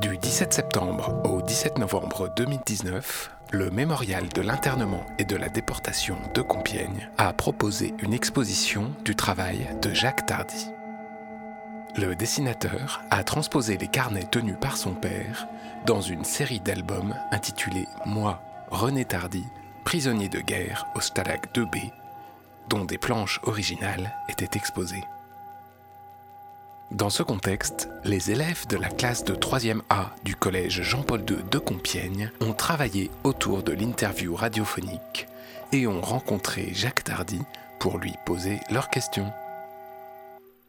Du 17 septembre au 17 novembre 2019, le Mémorial de l'internement et de la déportation de Compiègne a proposé une exposition du travail de Jacques Tardy. Le dessinateur a transposé les carnets tenus par son père dans une série d'albums intitulée Moi, René Tardy, prisonnier de guerre au Stalag 2B, dont des planches originales étaient exposées. Dans ce contexte, les élèves de la classe de 3e A du collège Jean-Paul II de Compiègne ont travaillé autour de l'interview radiophonique et ont rencontré Jacques Tardy pour lui poser leurs questions.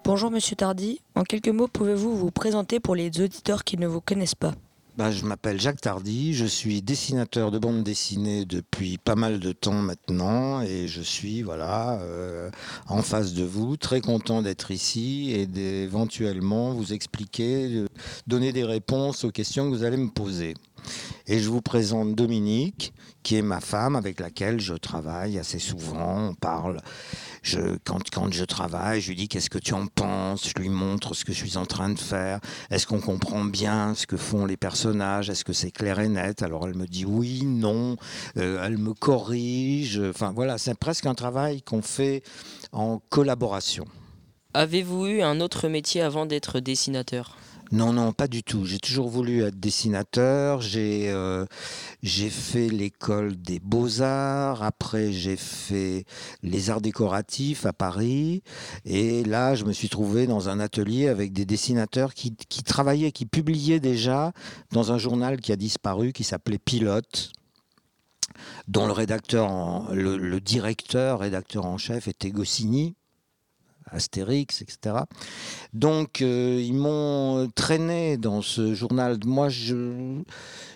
Bonjour Monsieur Tardy, en quelques mots pouvez-vous vous présenter pour les auditeurs qui ne vous connaissent pas? Bah, je m'appelle Jacques Tardy, je suis dessinateur de bande dessinée depuis pas mal de temps maintenant et je suis voilà euh, en face de vous, très content d'être ici et d'éventuellement vous expliquer, donner des réponses aux questions que vous allez me poser. Et je vous présente Dominique, qui est ma femme avec laquelle je travaille assez souvent. On parle. Quand je travaille, je lui dis qu'est-ce que tu en penses, je lui montre ce que je suis en train de faire, est-ce qu'on comprend bien ce que font les personnages, est-ce que c'est clair et net? Alors elle me dit oui, non, euh, elle me corrige, enfin voilà, c'est presque un travail qu'on fait en collaboration. Avez-vous eu un autre métier avant d'être dessinateur? Non, non, pas du tout. J'ai toujours voulu être dessinateur. J'ai euh, j'ai fait l'école des beaux-arts. Après, j'ai fait les arts décoratifs à Paris. Et là, je me suis trouvé dans un atelier avec des dessinateurs qui, qui travaillaient, qui publiaient déjà dans un journal qui a disparu, qui s'appelait Pilote dont le rédacteur, le, le, directeur, rédacteur en chef était Goscinny, Astérix, etc. Donc euh, ils m'ont traîné dans ce journal. Moi, je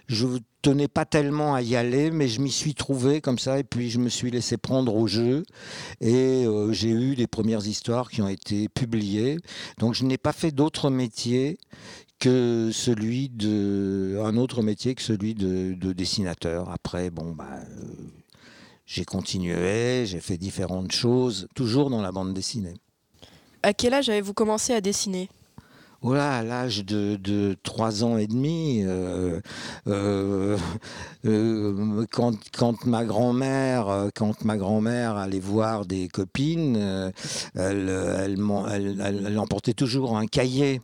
je tenais pas tellement à y aller, mais je m'y suis trouvé comme ça, et puis je me suis laissé prendre au jeu, et euh, j'ai eu des premières histoires qui ont été publiées. Donc je n'ai pas fait d'autre métier que celui de un autre métier que celui de, dessinateur. Après, bon bah. Euh, j'ai continué, j'ai fait différentes choses, toujours dans la bande dessinée. À quel âge avez-vous commencé à dessiner? Voilà, à l'âge de, de 3 ans et demi, euh, euh, euh, quand, ma grand-mère, grand-mère allait voir des copines, elle, emportait toujours un cahier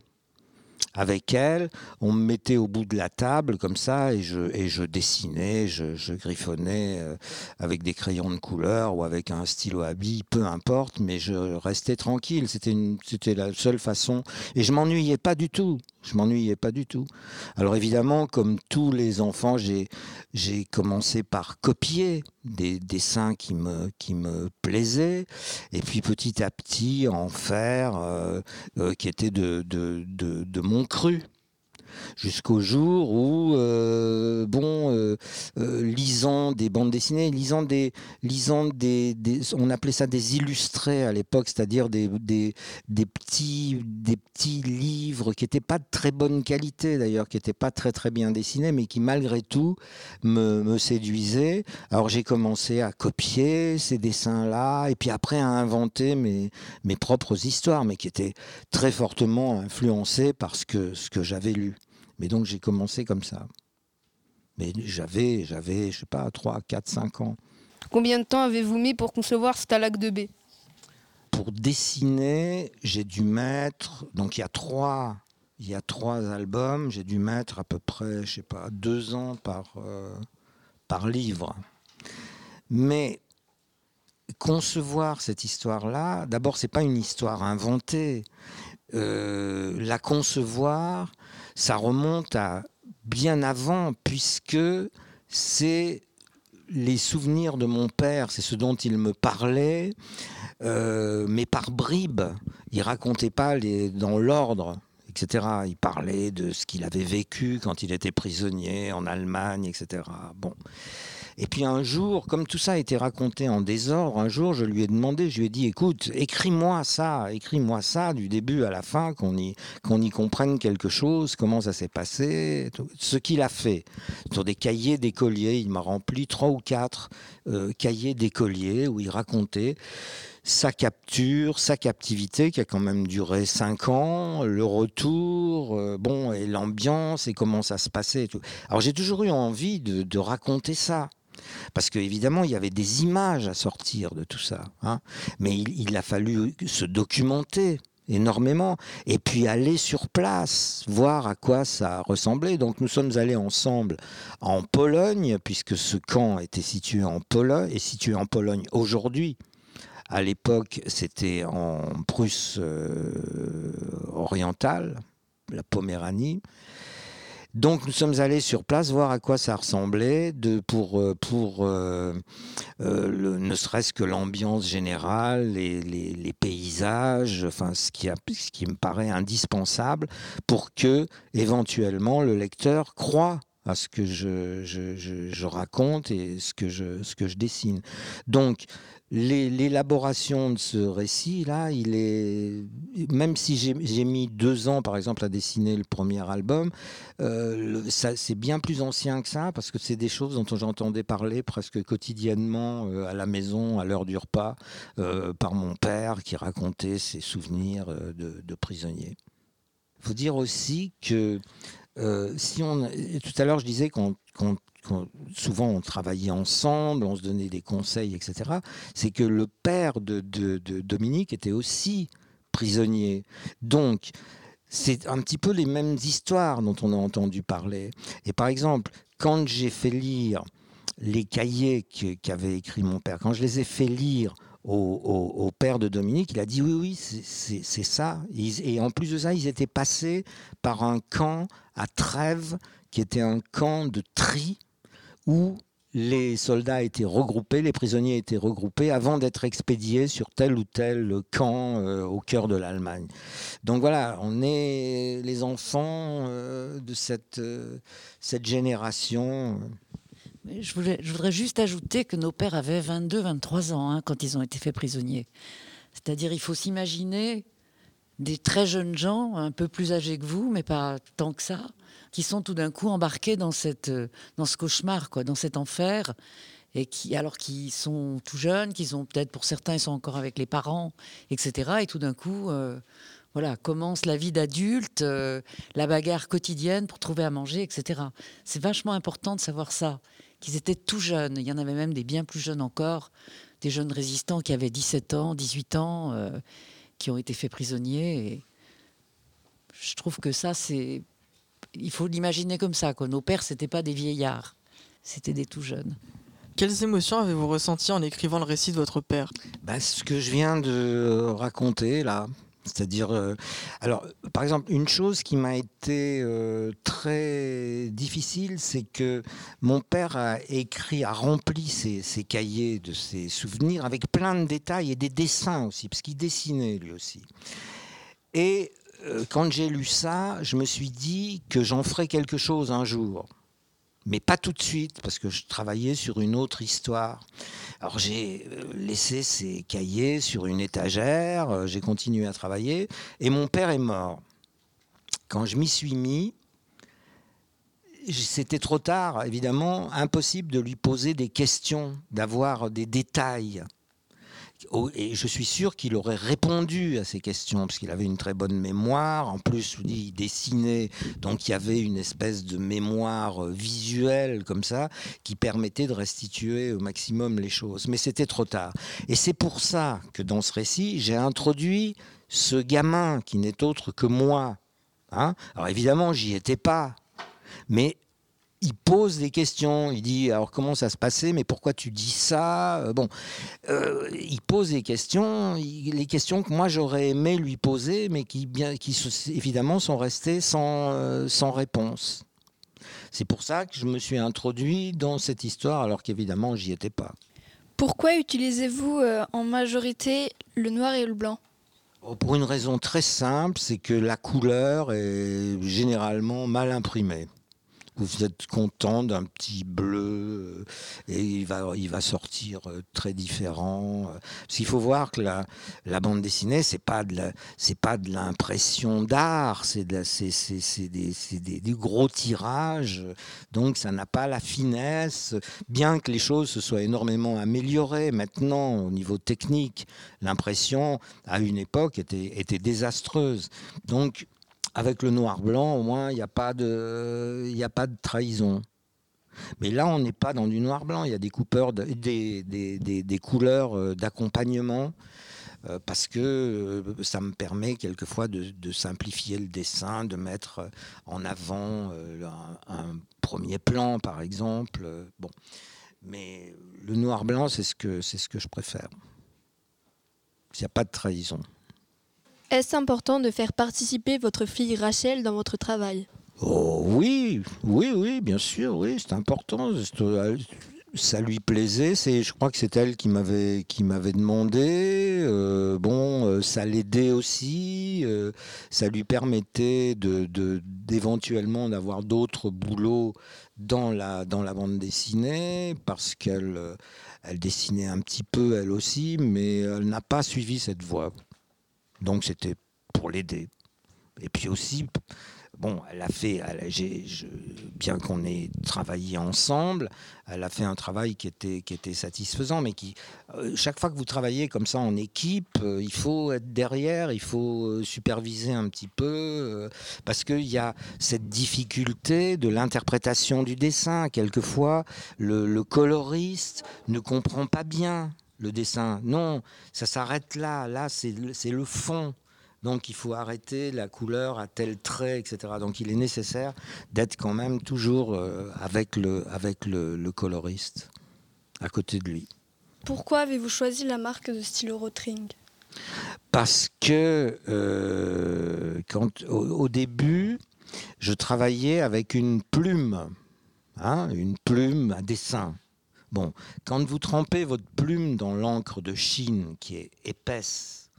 avec elle. On me mettait au bout de la table comme ça et je, dessinais, je, griffonnais euh, avec des crayons de couleur ou avec un stylo à billes, peu importe, mais je restais tranquille. C'était la seule façon. Et je m'ennuyais pas du tout. Je m'ennuyais pas du tout. Alors évidemment, comme tous les enfants, j'ai, commencé par copier des dessins qui me, qui me plaisaient, et puis petit à petit en faire euh, euh, qui était de, de, de, de mon cru jusqu'au jour où, euh, bon, euh, euh, lisant des bandes dessinées, lisant des, lisant des, on appelait ça des illustrés à l'époque, c'est-à-dire des, petits, des petits livres qui n'étaient pas de très bonne qualité d'ailleurs, qui n'étaient pas très très bien dessinés, mais qui malgré tout me, séduisaient. Alors j'ai commencé à copier ces dessins-là, et puis après à inventer mes, mes propres histoires, mais qui étaient très fortement influencées par ce que j'avais lu. Mais donc j'ai commencé comme ça. Mais j'avais, j'avais, je sais pas, 3, 4, 5 ans. Combien de temps avez-vous mis pour concevoir Stalag 2B Pour dessiner, j'ai dû mettre, donc il y a trois, il y a trois albums, j'ai dû mettre à peu près, je sais pas, deux ans par, euh, par livre. Mais concevoir cette histoire-là, d'abord, c'est pas une histoire inventée. Euh, la concevoir, ça remonte à bien avant, puisque c'est les souvenirs de mon père, c'est ce dont il me parlait, euh, mais par bribes. Il racontait pas dans l'ordre, etc. Il parlait de ce qu'il avait vécu quand il était prisonnier en Allemagne, etc. Bon. Et puis un jour, comme tout ça a été raconté en désordre, un jour je lui ai demandé, je lui ai dit, écoute, écris-moi ça, écris-moi ça du début à la fin, qu'on y, qu'on y comprenne quelque chose, comment ça s'est passé, ce qu'il a fait. Sur des cahiers d'écoliers, il m'a rempli trois ou quatre euh, cahiers d'écoliers où il racontait sa capture, sa captivité qui a quand même duré cinq ans, le retour, euh, bon, et l'ambiance et comment ça se passait. tout. Alors j'ai toujours eu envie de raconter ça. Parce qu'évidemment, il y avait des images à sortir de tout ça. hein. Mais il, a fallu se documenter énormément et puis aller sur place, voir à quoi ça ressemblait. Donc nous sommes allés ensemble en Pologne, puisque ce camp était situé en Pologne, est situé en Pologne aujourd'hui. À l'époque, c'était en Prusse euh, orientale, la Poméranie. Donc nous sommes allés sur place voir à quoi ça ressemblait, pour, euh, euh, euh, ne serait-ce que l'ambiance générale, les, paysages, enfin ce qui, me paraît indispensable pour que éventuellement le lecteur croit à ce que je, raconte et ce que je, ce que je dessine. Donc l'élaboration de ce récit-là, il est même si j'ai mis deux ans, par exemple, à dessiner le premier album, euh, c'est bien plus ancien que ça parce que c'est des choses dont j'entendais parler presque quotidiennement euh, à la maison, à l'heure du repas, euh, par mon père qui racontait ses souvenirs de, de prisonnier. Il faut dire aussi que euh, si on, tout à l'heure, je disais qu'on souvent on travaillait ensemble, on se donnait des conseils, etc. C'est que le père de, de- Dominique était aussi prisonnier. Donc, c'est un petit peu les mêmes histoires dont on a entendu parler. Et par exemple, quand j'ai fait lire les cahiers qu'avait écrit mon père, quand je les ai fait lire au, père de Dominique, il a dit oui, oui, c'est- ça. Et en plus de ça, ils étaient passés par un camp à Trèves, qui était un camp de tri, où les soldats étaient regroupés, les prisonniers étaient regroupés avant d'être expédiés sur tel ou tel camp euh, au cœur de l'Allemagne. Donc voilà, on est les enfants euh, de cette, euh, cette génération. Je, voudrais juste ajouter que nos pères avaient 22-23 ans hein, quand ils ont été faits prisonniers. C'est-à-dire, il faut s'imaginer des très jeunes gens, un peu plus âgés que vous, mais pas tant que ça, qui sont tout d'un coup embarqués dans, cette, euh, dans ce cauchemar, quoi, dans cet enfer, et qui, alors qu'ils sont tout jeunes, qu'ils ont peut-être, pour certains, ils sont encore avec les parents, etc. Et tout d'un coup, euh, voilà, commence la vie d'adulte, euh, la bagarre quotidienne pour trouver à manger, etc. C'est vachement important de savoir ça qu'ils étaient tout jeunes. Il y en avait même des bien plus jeunes encore, des jeunes résistants qui avaient 17 ans, 18 ans, euh, qui ont été faits prisonniers. Et je trouve que ça, c'est. Il faut l'imaginer comme ça. Quoi. Nos pères, c'était pas des vieillards, c'était des tout jeunes. Quelles émotions avez-vous ressenties en écrivant le récit de votre père? Bah, ce que je viens de raconter là, c'est-à-dire, euh, alors, par exemple, une chose qui m'a été euh, très difficile, c'est que mon père a écrit, a rempli ses, cahiers de ses souvenirs avec plein de détails et des dessins aussi, parce qu'il dessinait lui aussi. Et euh, quand j'ai lu ça, je me suis dit que j'en ferais quelque chose un jour. Mais pas tout de suite, parce que je travaillais sur une autre histoire. Alors j'ai euh, laissé ces cahiers sur une étagère, euh, j'ai continué à travailler, et mon père est mort. Quand je m'y suis mis, c'était trop tard, évidemment, impossible de lui poser des questions, d'avoir des détails. Et je suis sûr qu'il aurait répondu à ces questions, parce qu'il avait une très bonne mémoire. En plus, il dessinait, donc il y avait une espèce de mémoire euh, visuelle comme ça, qui permettait de restituer au maximum les choses. Mais c'était trop tard. Et c'est pour ça que dans ce récit, j'ai introduit ce gamin qui n'est autre que moi. Hein Alors évidemment, j'y étais pas. Mais il pose des questions. Il dit alors comment ça se passait, mais pourquoi tu dis ça Euh, Bon, euh, il pose des questions, il- les questions que moi j'aurais aimé lui poser, mais qui bien, qui évidemment sont restées sans euh, sans réponse. C'est pour ça que je me suis introduit dans cette histoire, alors qu'évidemment j'y étais pas. Pourquoi utilisez-vous euh, en majorité le noir et le blanc? Oh, Pour une raison très simple, c'est que la couleur est généralement mal imprimée. Vous êtes content d'un petit bleu euh, et il va, il va sortir euh, très différent. euh. Parce qu'il faut voir que la, bande dessinée, c'est pas pas de l'impression d'art, c'est des- des gros tirages. Donc ça n'a pas la finesse. Bien que les choses se soient énormément améliorées maintenant au niveau technique, l'impression à une époque était, était désastreuse. Donc avec le noir-blanc, au moins, il n'y a, pas de- trahison. Mais là, on n'est pas dans du noir-blanc. Il y a des, coupeurs de- des, couleurs euh, d'accompagnement euh, parce que euh, ça me permet quelquefois de, simplifier le dessin, de mettre en avant un, premier plan, par exemple. Bon. Mais le noir-blanc, c'est ce que je préfère. Il n'y a pas de trahison. Est-ce important de faire participer votre fille Rachel dans votre travail? Oh oui, oui, oui, bien sûr, oui, c'est important. Euh, Ça lui plaisait. C'est, je crois que c'est elle qui m'avait qui m'avait demandé. Euh, bon, euh, ça l'aidait aussi. ça lui permettait de, d'éventuellement d'avoir d'autres boulots dans la dans la bande dessinée parce qu'elle elle dessinait un petit peu elle aussi, mais elle n'a pas suivi cette voie. Donc c'était pour l'aider. Et puis aussi, bon, elle a fait, bien qu'on ait travaillé ensemble, elle a fait un travail qui était, satisfaisant, mais qui, euh, chaque fois que vous travaillez comme ça en équipe, euh, il faut être derrière, il faut euh, superviser un petit peu, parce qu'il y a cette difficulté de l'interprétation du dessin. Quelquefois, le coloriste ne comprend pas bien le dessin. Non, ça s'arrête là. Là, c'est le- fond. Donc il faut arrêter la couleur à tel trait, etc. Donc il est nécessaire d'être quand même toujours euh, avec, le, avec le, le coloriste à côté de lui. Pourquoi avez-vous choisi la marque de stylo Rotring? Parce que euh, quand, au, au début, je travaillais avec une plume, hein, une plume à dessin. Bon, quand vous trempez votre plume dans l'encre de Chine qui est épaisse,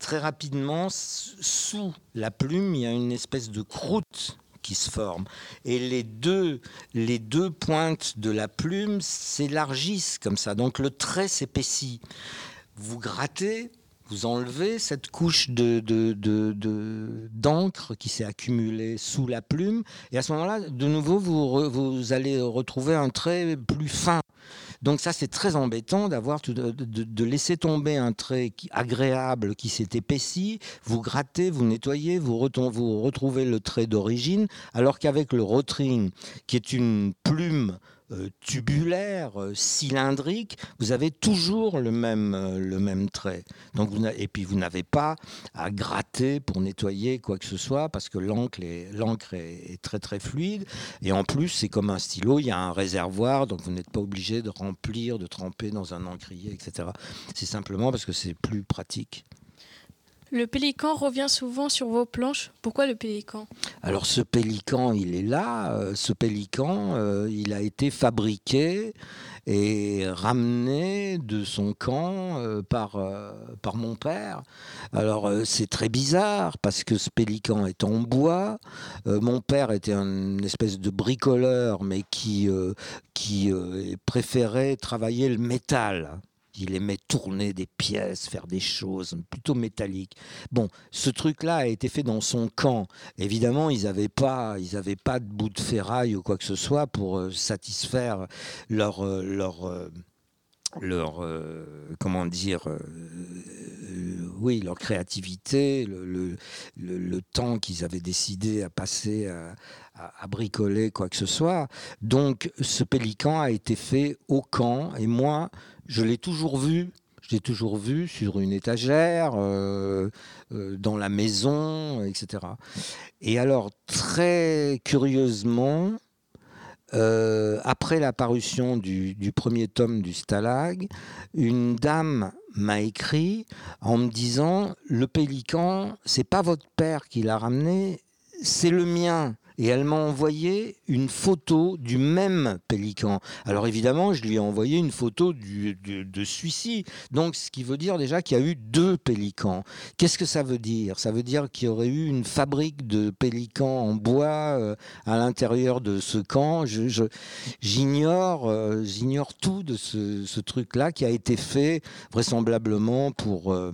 très rapidement, sous la plume, il y a une espèce de croûte qui se forme. Et les deux, les deux pointes de la plume s'élargissent comme ça. Donc le trait s'épaissit. Vous grattez, vous enlevez cette couche de, de- de- de- d'encre qui s'est accumulée sous la plume. Et à ce moment-là, de nouveau, vous allez retrouver un trait plus fin. Donc ça, c'est très embêtant d'avoir de, laisser tomber un trait agréable qui s'est épaissi. Vous grattez, vous nettoyez, vous, retrouvez le trait d'origine, alors qu'avec le rotring, qui est une plume tubulaire, euh, cylindrique, vous avez toujours le même, euh, le même trait. Donc vous et puis vous n'avez pas à gratter pour nettoyer quoi que ce soit, parce que l'encre est, l'encre est, est très très fluide. Et en plus, c'est comme un stylo, il y a un réservoir, donc vous n'êtes pas obligé de remplir, de tremper dans un encrier, etc. C'est simplement parce que c'est plus pratique. Le pélican revient souvent sur vos planches. Pourquoi le pélican? Alors ce pélican, il est là. euh, Ce pélican, euh, il a été fabriqué et ramené de son camp euh, par, par mon père. Alors c'est très bizarre parce que ce pélican est en bois. Mon père était une espèce de bricoleur, mais qui, qui préférait travailler le métal. Il aimait tourner des pièces, faire des choses plutôt métalliques. Bon, ce truc-là a été fait dans son camp. Évidemment, ils n'avaient pas, ils avaient pas de bout de ferraille ou quoi que ce soit pour euh, satisfaire leur, euh, leur, euh, leur, comment dire, oui, leur créativité, le, le- le- le temps qu'ils avaient décidé à passer à, à- à bricoler quoi que ce soit. Donc, ce pélican a été fait au camp et moi, je l'ai toujours vu. Je l'ai toujours vu sur une étagère, euh, euh, dans la maison, etc. Et alors, très curieusement, euh, après la parution du, du premier tome du Stalag, une dame m'a écrit en me disant le pélican, c'est pas votre père qui l'a ramené, c'est le mien. Et elle m'a envoyé une photo du même pélican. Alors évidemment, je lui ai envoyé une photo de celui-ci. Donc, ce qui veut dire déjà qu'il y a eu deux pélicans. Qu'est-ce que ça veut dire? Ça veut dire qu'il y aurait eu une fabrique de pélicans en bois euh, à l'intérieur de ce camp. Je- je- J'ignore, euh, j'ignore tout de ce, ce truc-là qui a été fait vraisemblablement pour, euh,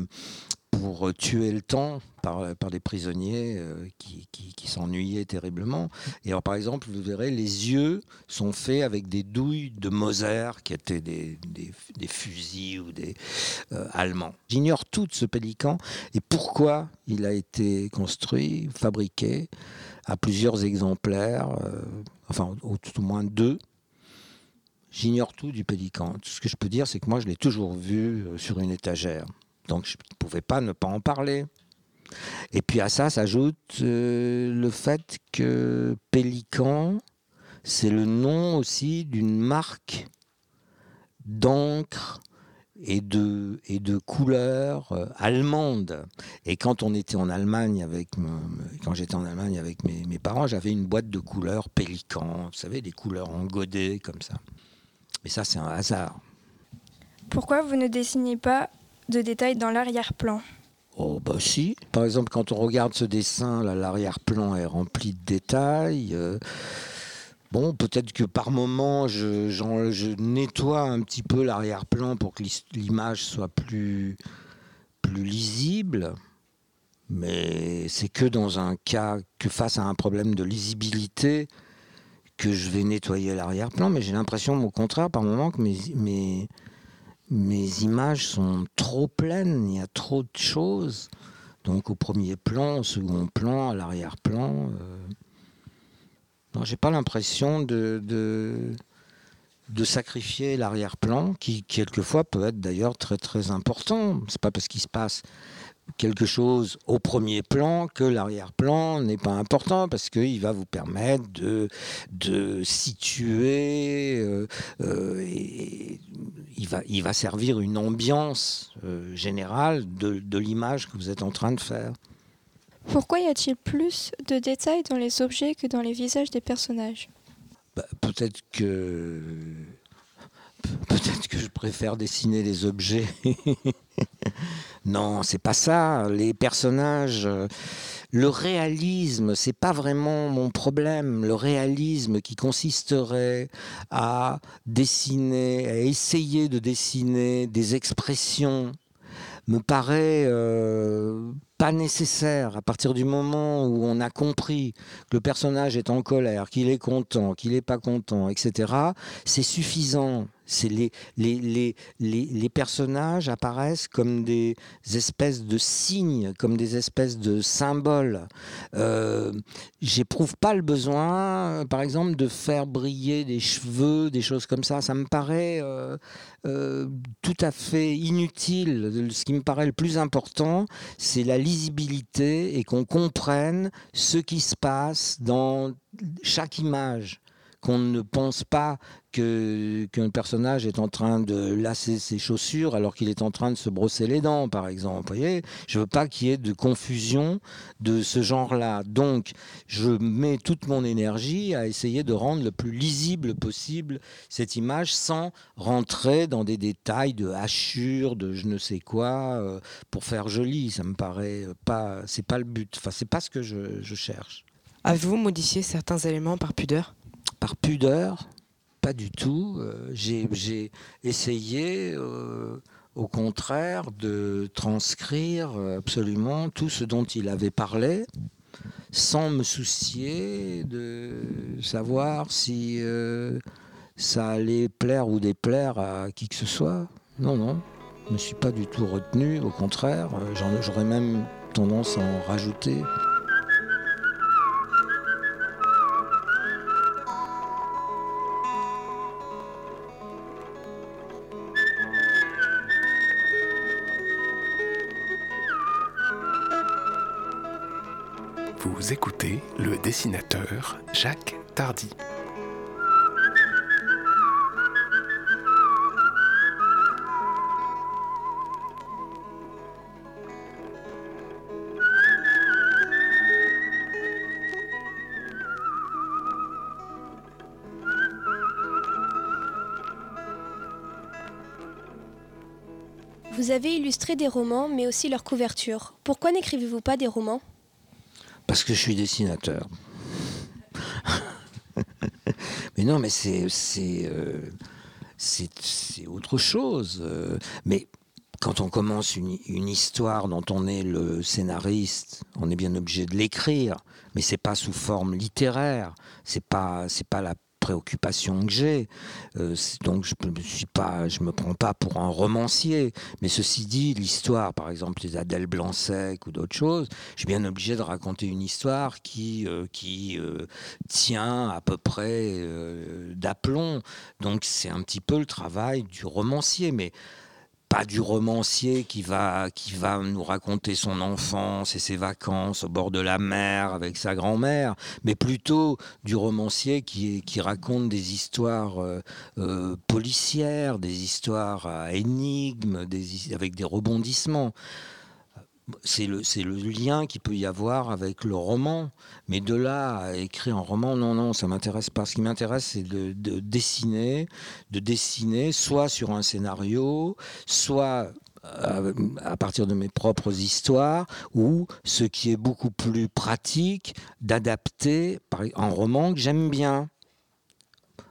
pour tuer le temps par, par des prisonniers euh, qui, s'ennuyaient terriblement. Et alors, par exemple, vous verrez, les yeux sont faits avec des douilles de Moser, qui étaient des, fusils ou des euh, allemands. J'ignore tout de ce pélican et pourquoi il a été construit, fabriqué à plusieurs exemplaires, euh, enfin, au, au moins deux. J'ignore tout du pélican. Tout ce que je peux dire, c'est que moi, je l'ai toujours vu euh, sur une étagère. Donc, je ne pouvais pas ne pas en parler. Et puis à ça s'ajoute euh, le fait que Pélican, c'est le nom aussi d'une marque d'encre et de, et de couleurs euh, allemandes. Et quand on était en Allemagne avec, quand j'étais en Allemagne avec mes, mes parents, j'avais une boîte de couleurs Pélican, vous savez, des couleurs en godet comme ça. Mais ça, c'est un hasard. Pourquoi vous ne dessinez pas de détails dans l'arrière-plan Oh bah si. Par exemple, quand on regarde ce dessin, l'arrière-plan est rempli de détails. euh, bon, peut-être que par moment, je, nettoie un petit peu l'arrière-plan pour que l'image soit plus, plus lisible. Mais c'est que dans un cas, que face à un problème de lisibilité, que je vais nettoyer l'arrière-plan. Mais j'ai l'impression, au contraire, par moment, que mes, mes images sont trop pleines, il y a trop de choses. Donc au premier plan, au second plan, à l'arrière-plan. Euh... J'ai pas l'impression de, de, de sacrifier l'arrière-plan, qui quelquefois peut être d'ailleurs très très important. C'est pas parce qu'il se passe quelque chose au premier plan que l'arrière-plan n'est pas important parce qu'il va vous permettre de, de situer euh, euh, et il va, il va servir une ambiance euh, générale de, de l'image que vous êtes en train de faire. Pourquoi y a-t-il plus de détails dans les objets que dans les visages des personnages? Bah, peut-être que peut-être que je préfère dessiner les objets. non, c'est pas ça. Les personnages, euh, le réalisme, c'est pas vraiment mon problème. Le réalisme qui consisterait à dessiner, à essayer de dessiner des expressions me paraît euh, pas nécessaire à partir du moment où on a compris que le personnage est en colère, qu'il est content, qu'il n'est pas content, etc. C'est suffisant. C'est les, les, les, les, personnages apparaissent comme des espèces de signes, comme des espèces de symboles. Euh, J'éprouve pas le besoin, par exemple, de faire briller des cheveux, des choses comme ça. Ça me paraît euh, euh, tout à fait inutile. Ce qui me paraît le plus important, c'est la lisibilité et qu'on comprenne ce qui se passe dans chaque image qu'on ne pense pas qu'un personnage est en train de lasser ses chaussures alors qu'il est en train de se brosser les dents, par exemple. Vous voyez, je veux pas qu'il y ait de confusion de ce genre-là. Donc, je mets toute mon énergie à essayer de rendre le plus lisible possible cette image sans rentrer dans des détails de hachures, de je ne sais quoi, euh, pour faire joli. Ça me paraît pas, c'est pas le but. Enfin, c'est pas ce que je, je cherche. Avez-vous modifié certains éléments par pudeur? Par pudeur, pas du tout. Euh, J'ai essayé, euh, au contraire, de transcrire euh, absolument tout ce dont il avait parlé, sans me soucier de savoir si ça allait plaire ou déplaire à qui que ce soit. Non, non, je ne me suis pas du tout retenu, au contraire, j'aurais même tendance à en rajouter. vous écoutez le dessinateur Jacques Tardy. Vous avez illustré des romans, mais aussi leur couverture. Pourquoi n'écrivez-vous pas des romans? Parce que je suis dessinateur. mais non, mais c'est euh, autre chose. Euh, Mais quand on commence une, une histoire dont on est le scénariste, on est bien obligé de l'écrire, mais c'est pas sous forme littéraire. C'est pas c'est pas la préoccupation que j'ai. Euh, donc je ne suis pas, je me prends pas pour un romancier. Mais ceci dit, l'histoire, par exemple, les Adèle Blanc-Sec ou d'autres choses, je suis bien obligé de raconter une histoire qui, euh, qui euh, tient à peu près d'aplomb. Donc c'est un petit peu le travail du romancier, mais pas du romancier qui va, qui va nous raconter son enfance et ses vacances au bord de la mer avec sa grand-mère, mais plutôt du romancier qui, raconte des histoires euh, euh, policières, des histoires à énigmes, des, his- avec des rebondissements. C'est le, le lien qu'il peut y avoir avec le roman. Mais de là à écrire un roman, non, non, ça m'intéresse pas. Ce qui m'intéresse, c'est de, de dessiner, de dessiner soit sur un scénario, soit euh, à partir de mes propres histoires, ou ce qui est beaucoup plus pratique, d'adapter un roman que j'aime bien.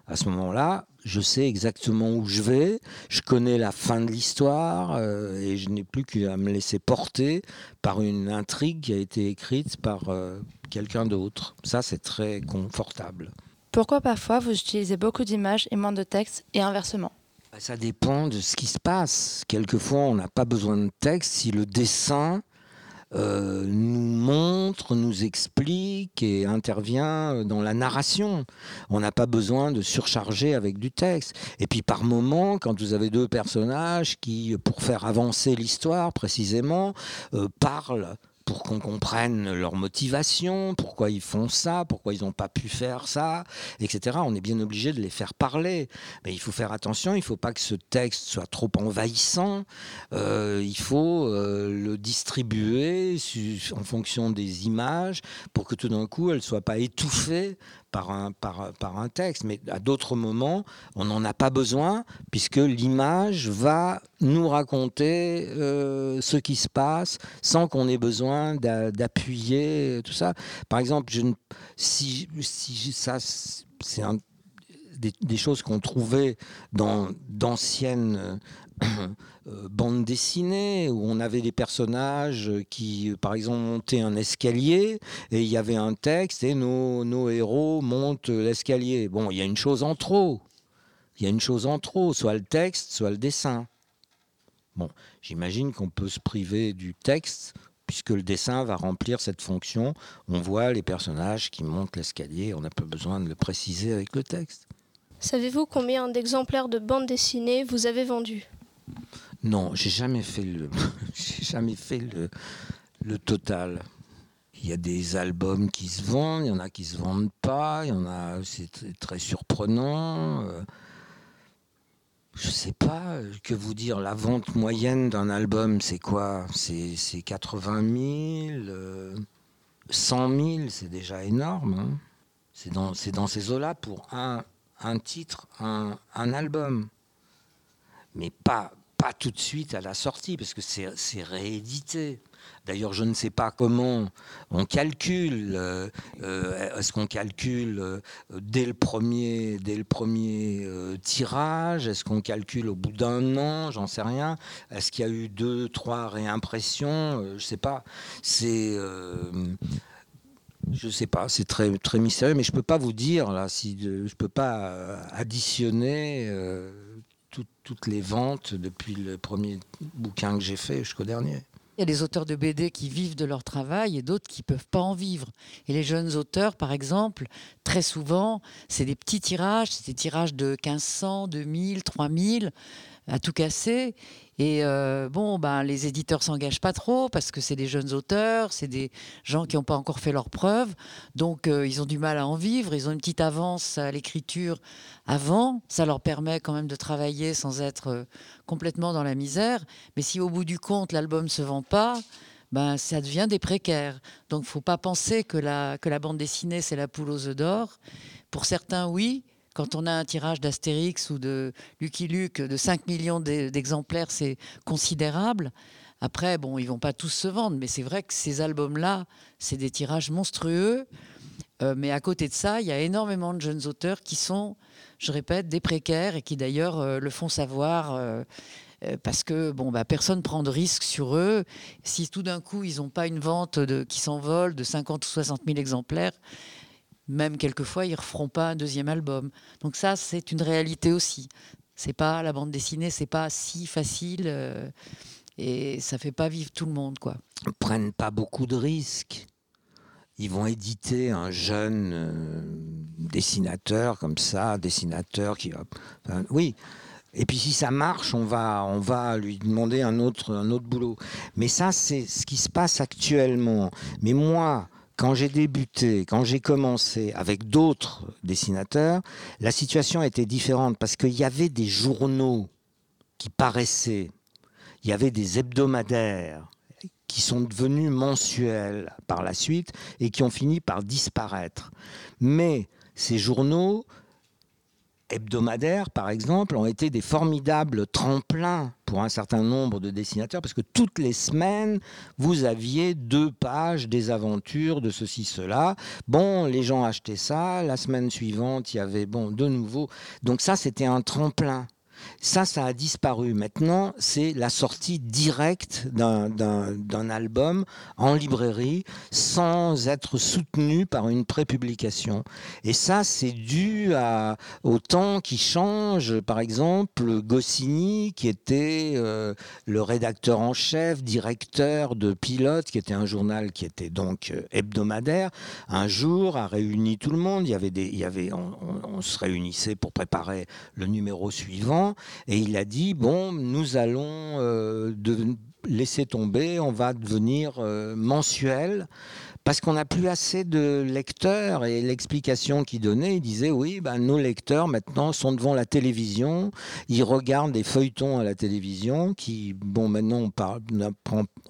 À ce moment-là, je sais exactement où je vais, je connais la fin de l'histoire euh, et je n'ai plus qu'à me laisser porter par une intrigue qui a été écrite par euh, quelqu'un d'autre. Ça, c'est très confortable. Pourquoi parfois vous utilisez beaucoup d'images et moins de texte et inversement? Bah, Ça dépend de ce qui se passe. Quelquefois, on n'a pas besoin de texte si le dessin euh, nous montre, nous explique et intervient dans la narration. On n'a pas besoin de surcharger avec du texte. Et puis par moment, quand vous avez deux personnages qui, pour faire avancer l'histoire précisément, euh, parlent pour qu'on comprenne leur motivation, pourquoi ils font ça, pourquoi ils n'ont pas pu faire ça, etc. On est bien obligé de les faire parler. Mais il faut faire attention, il ne faut pas que ce texte soit trop envahissant. Euh, il faut euh, le distribuer en fonction des images pour que tout d'un coup, elle ne soit pas étouffée par un, par, par un texte. Mais à d'autres moments, on n'en a pas besoin puisque l'image va nous raconter euh, ce qui se passe sans qu'on ait besoin d'a- d'appuyer tout ça. Par exemple, je si, si ça, c'est des choses qu'on trouvait dans d'anciennes euh, bandes dessinées où on avait des personnages qui, par exemple, montaient un escalier et il y avait un texte et nos, nos héros montent l'escalier. Bon, il y a une chose en trop. Il y a une chose en trop, soit le texte, soit le dessin. Bon, j'imagine qu'on peut se priver du texte puisque le dessin va remplir cette fonction. On voit les personnages qui montent l'escalier, on n'a pas besoin de le préciser avec le texte. Savez-vous combien d'exemplaires de bandes dessinées vous avez vendus Non, j'ai jamais fait le, jamais fait le, total. Il y a des albums qui se vendent, il y en a qui se vendent pas, il y en a, c'est très, surprenant. euh. Je sais pas, que vous dire, la vente moyenne d'un album, c'est quoi? C'est c'est 80 000, euh, 100 000, c'est déjà énorme. hein. C'est dans, ces eaux-là pour un, un titre, un, un album. Mais pas, pas tout de suite à la sortie, parce que c'est réédité. D'ailleurs, je ne sais pas comment on calcule. euh, euh, Est-ce qu'on calcule euh, dès le premier, dès le premier tirage Est-ce qu'on calcule au bout d'un an J'en sais rien. Est-ce qu'il y a eu deux, trois réimpressions Je ne sais pas. C'est euh, je sais pas, c'est très très mystérieux, mais je peux pas vous dire là si je peux pas additionner toutes les ventes depuis le premier bouquin que j'ai fait jusqu'au dernier. Il y a des auteurs de BD qui vivent de leur travail et d'autres qui peuvent pas en vivre. Et les jeunes auteurs, par exemple, très souvent, c'est des petits tirages, c'est des tirages de 1500, 2000, 3000 à tout casser. Et euh, bon, ben, les éditeurs s'engagent pas trop parce que c'est des jeunes auteurs, c'est des gens qui n'ont pas encore fait leurs preuves, donc euh, ils ont du mal à en vivre. Ils ont une petite avance à l'écriture avant, ça leur permet quand même de travailler sans être euh, complètement dans la misère. Mais si au bout du compte l'album se vend pas, ben ça devient des précaires. Donc faut pas penser que la que la bande dessinée c'est la poule aux œufs d'or. Pour certains oui, Quand on a un tirage d'Astérix ou de Lucky Luke de 5 millions d'exemplaires, c'est considérable. Après, bon, ils vont pas tous se vendre, mais c'est vrai que ces albums-là, c'est des tirages monstrueux. Euh, mais à côté de ça, il y a énormément de jeunes auteurs qui sont, je répète, des précaires et qui d'ailleurs euh, le font savoir euh, parce que bon, bah, personne prend de risque sur eux. Si tout d'un coup, ils n'ont pas une vente qui s'envole de 50 ou 60 000 exemplaires, même quelquefois, ils referont pas un deuxième album. Donc ça, c'est une réalité aussi. C'est pas la bande dessinée, c'est pas si facile et ça fait pas vivre tout le monde, quoi. Ils prennent pas beaucoup de risques ils vont éditer un jeune euh, dessinateur comme ça, dessinateur qui oui. Et puis si ça marche, on va, on va lui demander un autre, un autre boulot. Mais ça, c'est ce qui se passe actuellement. Mais moi, quand j'ai débuté, quand j'ai commencé avec d'autres dessinateurs, la situation était différente parce qu'il y avait des journaux qui paraissaient, il y avait des hebdomadaires, qui sont devenus mensuels par la suite et qui ont fini par disparaître. Mais ces journaux hebdomadaires, par exemple, ont été des formidables tremplins pour un certain nombre de dessinateurs, parce que toutes les semaines, vous aviez deux pages des aventures de ceci, cela. Bon, les gens achetaient ça, la semaine suivante, il y avait, bon, de nouveau. Donc ça, c'était un tremplin. Ça, ça a disparu. Maintenant, c'est la sortie directe d'un album en librairie sans être soutenu par une prépublication. Et ça, c'est dû au temps qui change. Par exemple, Goscinny, qui était euh, le rédacteur en chef, directeur de Pilote, qui était un journal qui était donc euh, hebdomadaire, un jour a réuni tout le monde. Il y avait des, il y avait, on se réunissait pour préparer le numéro suivant et il a dit, bon, nous allons euh, laisser tomber, on va devenir euh, mensuel. Parce qu'on n'a plus assez de lecteurs. Et l'explication qu'il donnait, il disait oui, ben, nos lecteurs maintenant sont devant la télévision, ils regardent des feuilletons à la télévision qui, bon, maintenant on, parle,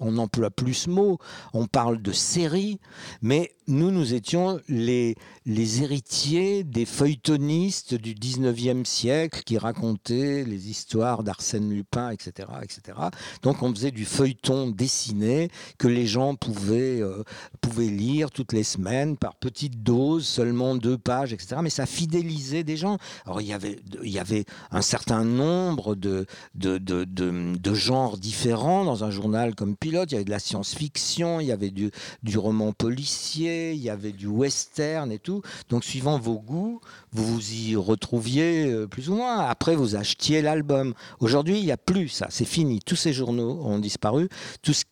on emploie plus ce mot, on parle de séries, mais nous, nous étions les, les héritiers des feuilletonistes du 19e siècle qui racontaient les histoires d'Arsène Lupin, etc., etc. Donc on faisait du feuilleton dessiné que les gens pouvaient, euh, pouvaient lire toutes les semaines par petites doses, seulement deux pages, etc. Mais ça fidélisait des gens. Alors il y avait, il y avait un certain nombre de, de, de, de, de genres différents dans un journal comme Il y avait de la science-fiction, il y avait du, roman policier, il y avait du western et tout. Donc, suivant vos goûts, vous vous y retrouviez euh, plus ou moins. Après, vous achetiez l'album. Aujourd'hui, il n'y a plus ça. C'est fini. Tous ces journaux ont disparu. Tout ce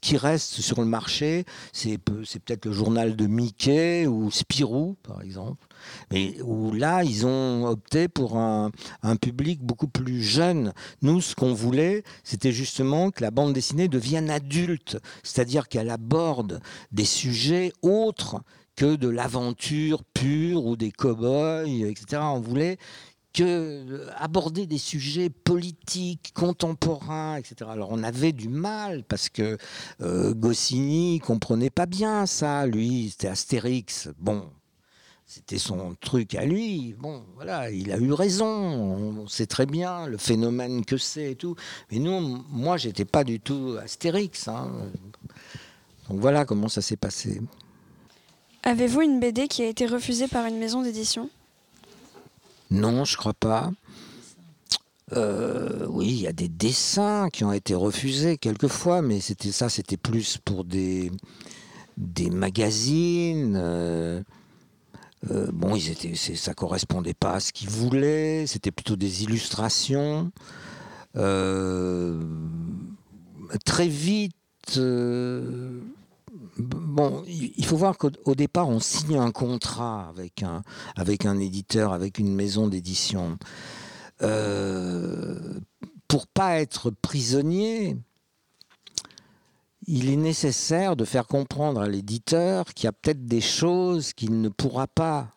qui, reste sur le marché, c'est peut-être le journal de Mickey ou Spirou, par exemple. Mais où là, ils ont opté pour un, public beaucoup plus jeune. Nous, ce qu'on voulait, c'était justement que la bande dessinée devienne adulte, c'est-à-dire qu'elle aborde des sujets autres que de l'aventure pure ou des cow-boys, etc. On voulait que aborder des sujets politiques, contemporains, etc. Alors on avait du mal parce que euh, Goscinny comprenait pas bien ça. Lui, c'était Astérix. Bon, c'était son truc à lui. Bon, voilà, il a eu raison. On sait très bien le phénomène que c'est et tout. Mais nous, moi, j'étais pas du tout Astérix. Hein. Donc voilà comment ça s'est passé. Avez-vous une BD qui a été refusée par une maison d'édition? Non, je crois pas. Euh, oui, il y a des dessins qui ont été refusés quelquefois, mais c'était ça, c'était plus pour des, des magazines. Euh, euh, bon, ils étaient, ça correspondait pas à ce qu'ils voulaient. C'était plutôt des illustrations. Euh, très vite. Euh, il faut voir qu'au départ, on signe un contrat avec un, avec un éditeur, avec une maison d'édition. pour pas être prisonnier, il est nécessaire de faire comprendre à l'éditeur qu'il y a peut-être des choses qu'il ne pourra pas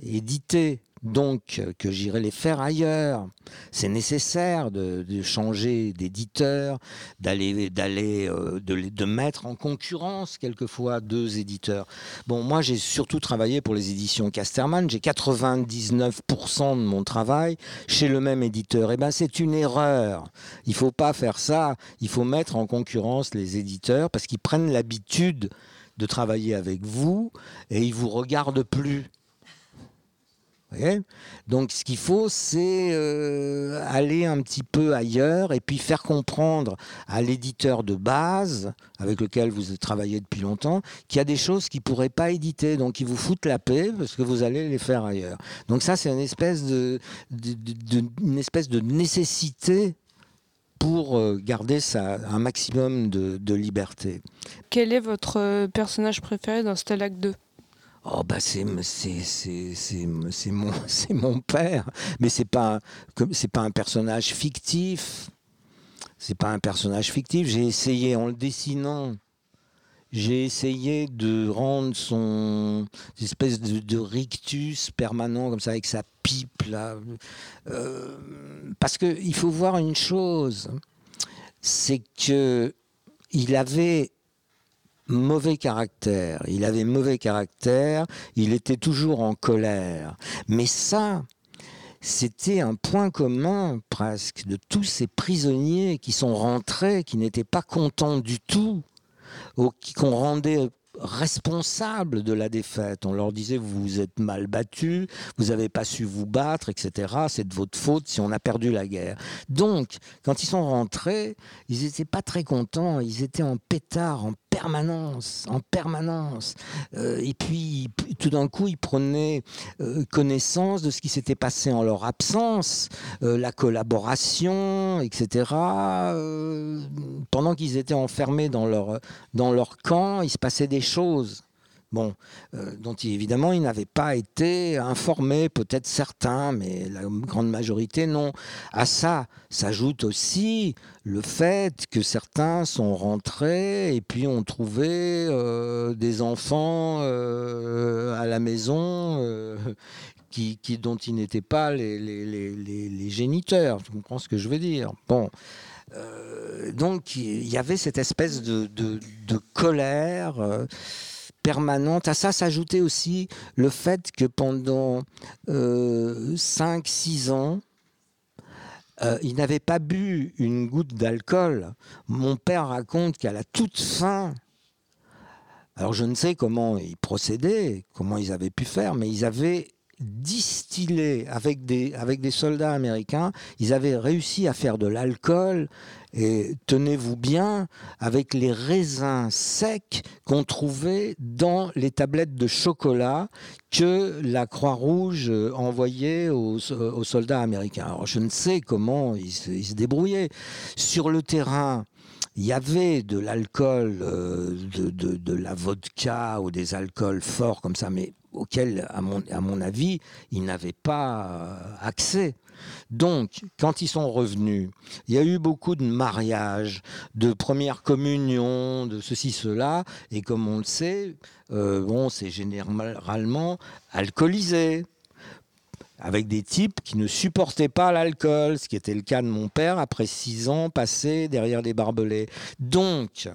éditer donc que j'irai les faire ailleurs. C'est nécessaire de, changer d'éditeur, d'aller, d'aller, euh, de, de, mettre en concurrence quelquefois deux éditeurs. Bon, moi j'ai surtout travaillé pour les éditions Casterman. J'ai 99% de mon travail chez le même éditeur. Et eh ben c'est une erreur. Il faut pas faire ça. Il faut mettre en concurrence les éditeurs parce qu'ils prennent l'habitude de travailler avec vous et ils vous regardent plus. Donc ce qu'il faut, c'est euh, aller un petit peu ailleurs et puis faire comprendre à l'éditeur de base avec lequel vous travaillez depuis longtemps qu'il y a des choses qu'il ne pourrait pas éditer. Donc ils vous foutent la paix parce que vous allez les faire ailleurs. Donc ça, c'est une espèce de, espèce de nécessité pour euh, garder un maximum de, liberté. Quel est votre euh, personnage préféré dans Stalag 2 Oh bah c'est mon père. Mais c'est pas c'est pas un personnage fictif. C'est pas un personnage fictif. J'ai essayé en le dessinant j'ai essayé de rendre son espèce de, rictus permanent comme ça avec sa pipe là. Euh, parce que il faut voir une chose. C'est que il avait mauvais caractère. Il avait mauvais caractère, il était toujours en colère. Mais ça, c'était un point commun presque de tous ces prisonniers qui sont rentrés, qui n'étaient pas contents du tout, ou qu'on rendait responsables de la défaite. On leur disait vous vous êtes mal battus, vous n'avez pas su vous battre, etc. C'est de votre faute si on a perdu la guerre. Donc, quand ils sont rentrés, ils n'étaient pas très contents, ils étaient en pétard, en permanence, en permanence. Euh, et puis, tout d'un coup, ils prenaient euh, connaissance de ce qui s'était passé en leur absence, euh, la collaboration, etc. pendant qu'ils étaient enfermés dans leur, dans leur camp, il se passait des choses euh, dont évidemment ils n'avaient pas été informés, peut-être certains, mais la grande majorité non. À ça s'ajoute aussi le fait que certains sont rentrés et puis ont trouvé euh, des enfants euh, à la maison. Qui, dont ils n'étaient pas les, géniteurs, tu comprends ce que je veux dire? Donc il y avait cette espèce de colère permanente. À ça s'ajoutait aussi le fait que pendant 5-6 euh, ans, euh, il n'avait pas bu une goutte d'alcool. Mon père raconte qu'à la toute fin, alors je ne sais comment ils procédaient, comment ils avaient pu faire, mais ils avaient distillé avec des, avec des soldats américains, ils avaient réussi à faire de l'alcool et tenez-vous bien, avec les raisins secs qu'on trouvait dans les tablettes de chocolat que la Croix-Rouge envoyait aux, soldats américains. Alors je ne sais comment ils se, débrouillaient. Sur le terrain, il y avait de l'alcool, euh, de, la vodka ou des alcools forts comme ça, mais auxquels, à mon, à mon avis, ils n'avaient pas euh, accès. Donc, quand ils sont revenus, il y a eu beaucoup de mariages, de premières communions, de ceci, cela, et comme on le sait, euh, bon, c'est généralement alcoolisé avec des types qui ne supportaient pas l'alcool, ce qui était le cas de mon père après six ans passés derrière des barbelés. Donc,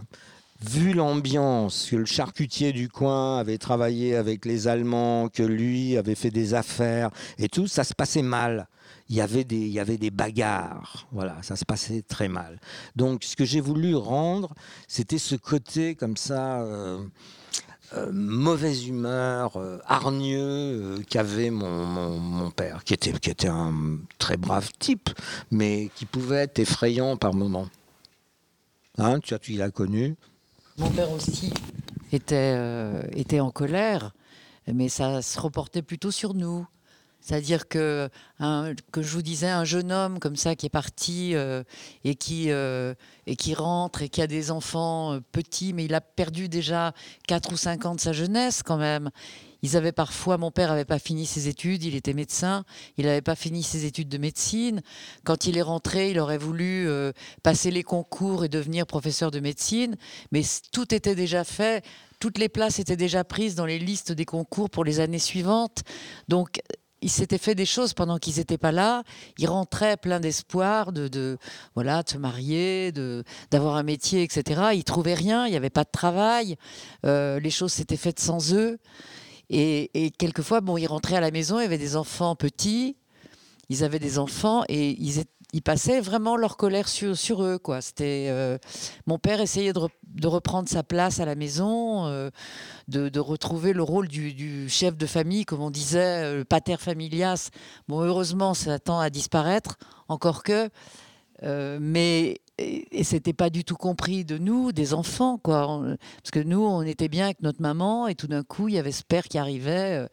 vu l'ambiance, que le charcutier du coin avait travaillé avec les Allemands, que lui avait fait des affaires et tout, ça se passait mal il y avait des, bagarres. Voilà, ça se passait très mal. Donc, ce que j'ai voulu rendre, c'était ce côté comme ça. Euh, euh, mauvaise humeur, euh, hargneux qu'avait mon, père, qui était, un très brave type, mais qui pouvait être effrayant par moments. Hein, tu, tu l'as connu Mon père aussi était en colère, mais ça se reportait plutôt sur nous. C'est-à-dire que, que je vous disais, un jeune homme comme ça qui est parti euh, et, qui, euh, et qui rentre et qui a des enfants euh, petits, mais il a perdu déjà 4 ou 5 ans de sa jeunesse quand même. Ils avaient parfois, mon père n'avait pas fini ses études, il était médecin, il n'avait pas fini ses études de médecine. Quand il est rentré, il aurait voulu passer les concours et devenir professeur de médecine, mais tout était déjà fait, toutes les places étaient déjà prises dans les listes des concours pour les années suivantes. Donc il s'était fait des choses pendant qu'ils n'étaient pas là. Ils rentraient plein d'espoir de, voilà, de se marier, d'avoir un métier, etc. Ils trouvaient rien, il n'y avait pas de travail, euh, les choses s'étaient faites sans eux. Et, et, quelquefois, bon, ils rentraient à la maison, il y avait des enfants petits, ils avaient des enfants et ils, étaient ils passaient vraiment leur colère sur, eux. Quoi. Euh, mon père essayait de, reprendre sa place à la maison, euh, de, retrouver le rôle du, chef de famille, comme on disait, euh, le pater familias. Bon, heureusement, ça tend à disparaître, encore que. Mais et, c'était pas du tout compris de nous, des enfants, quoi. parce que nous, on était bien avec notre maman, et tout d'un coup, il y avait ce père qui arrivait euh,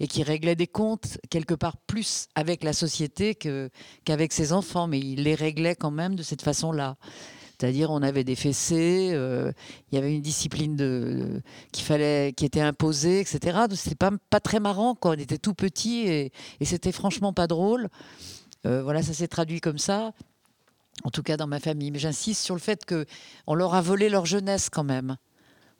et qui réglait des comptes quelque part plus avec la société qu'avec ses enfants, mais il les réglait quand même de cette façon-là. C'est-à-dire, on avait des fessées, euh, il y avait une discipline de, qui fallait, qui était imposée, etc. C'était pas pas très marrant, quoi. On était tout petits et, et c'était franchement pas drôle. Euh, voilà, ça s'est traduit comme ça en tout cas dans ma famille. Mais j'insiste sur le fait que on leur a volé leur jeunesse quand même.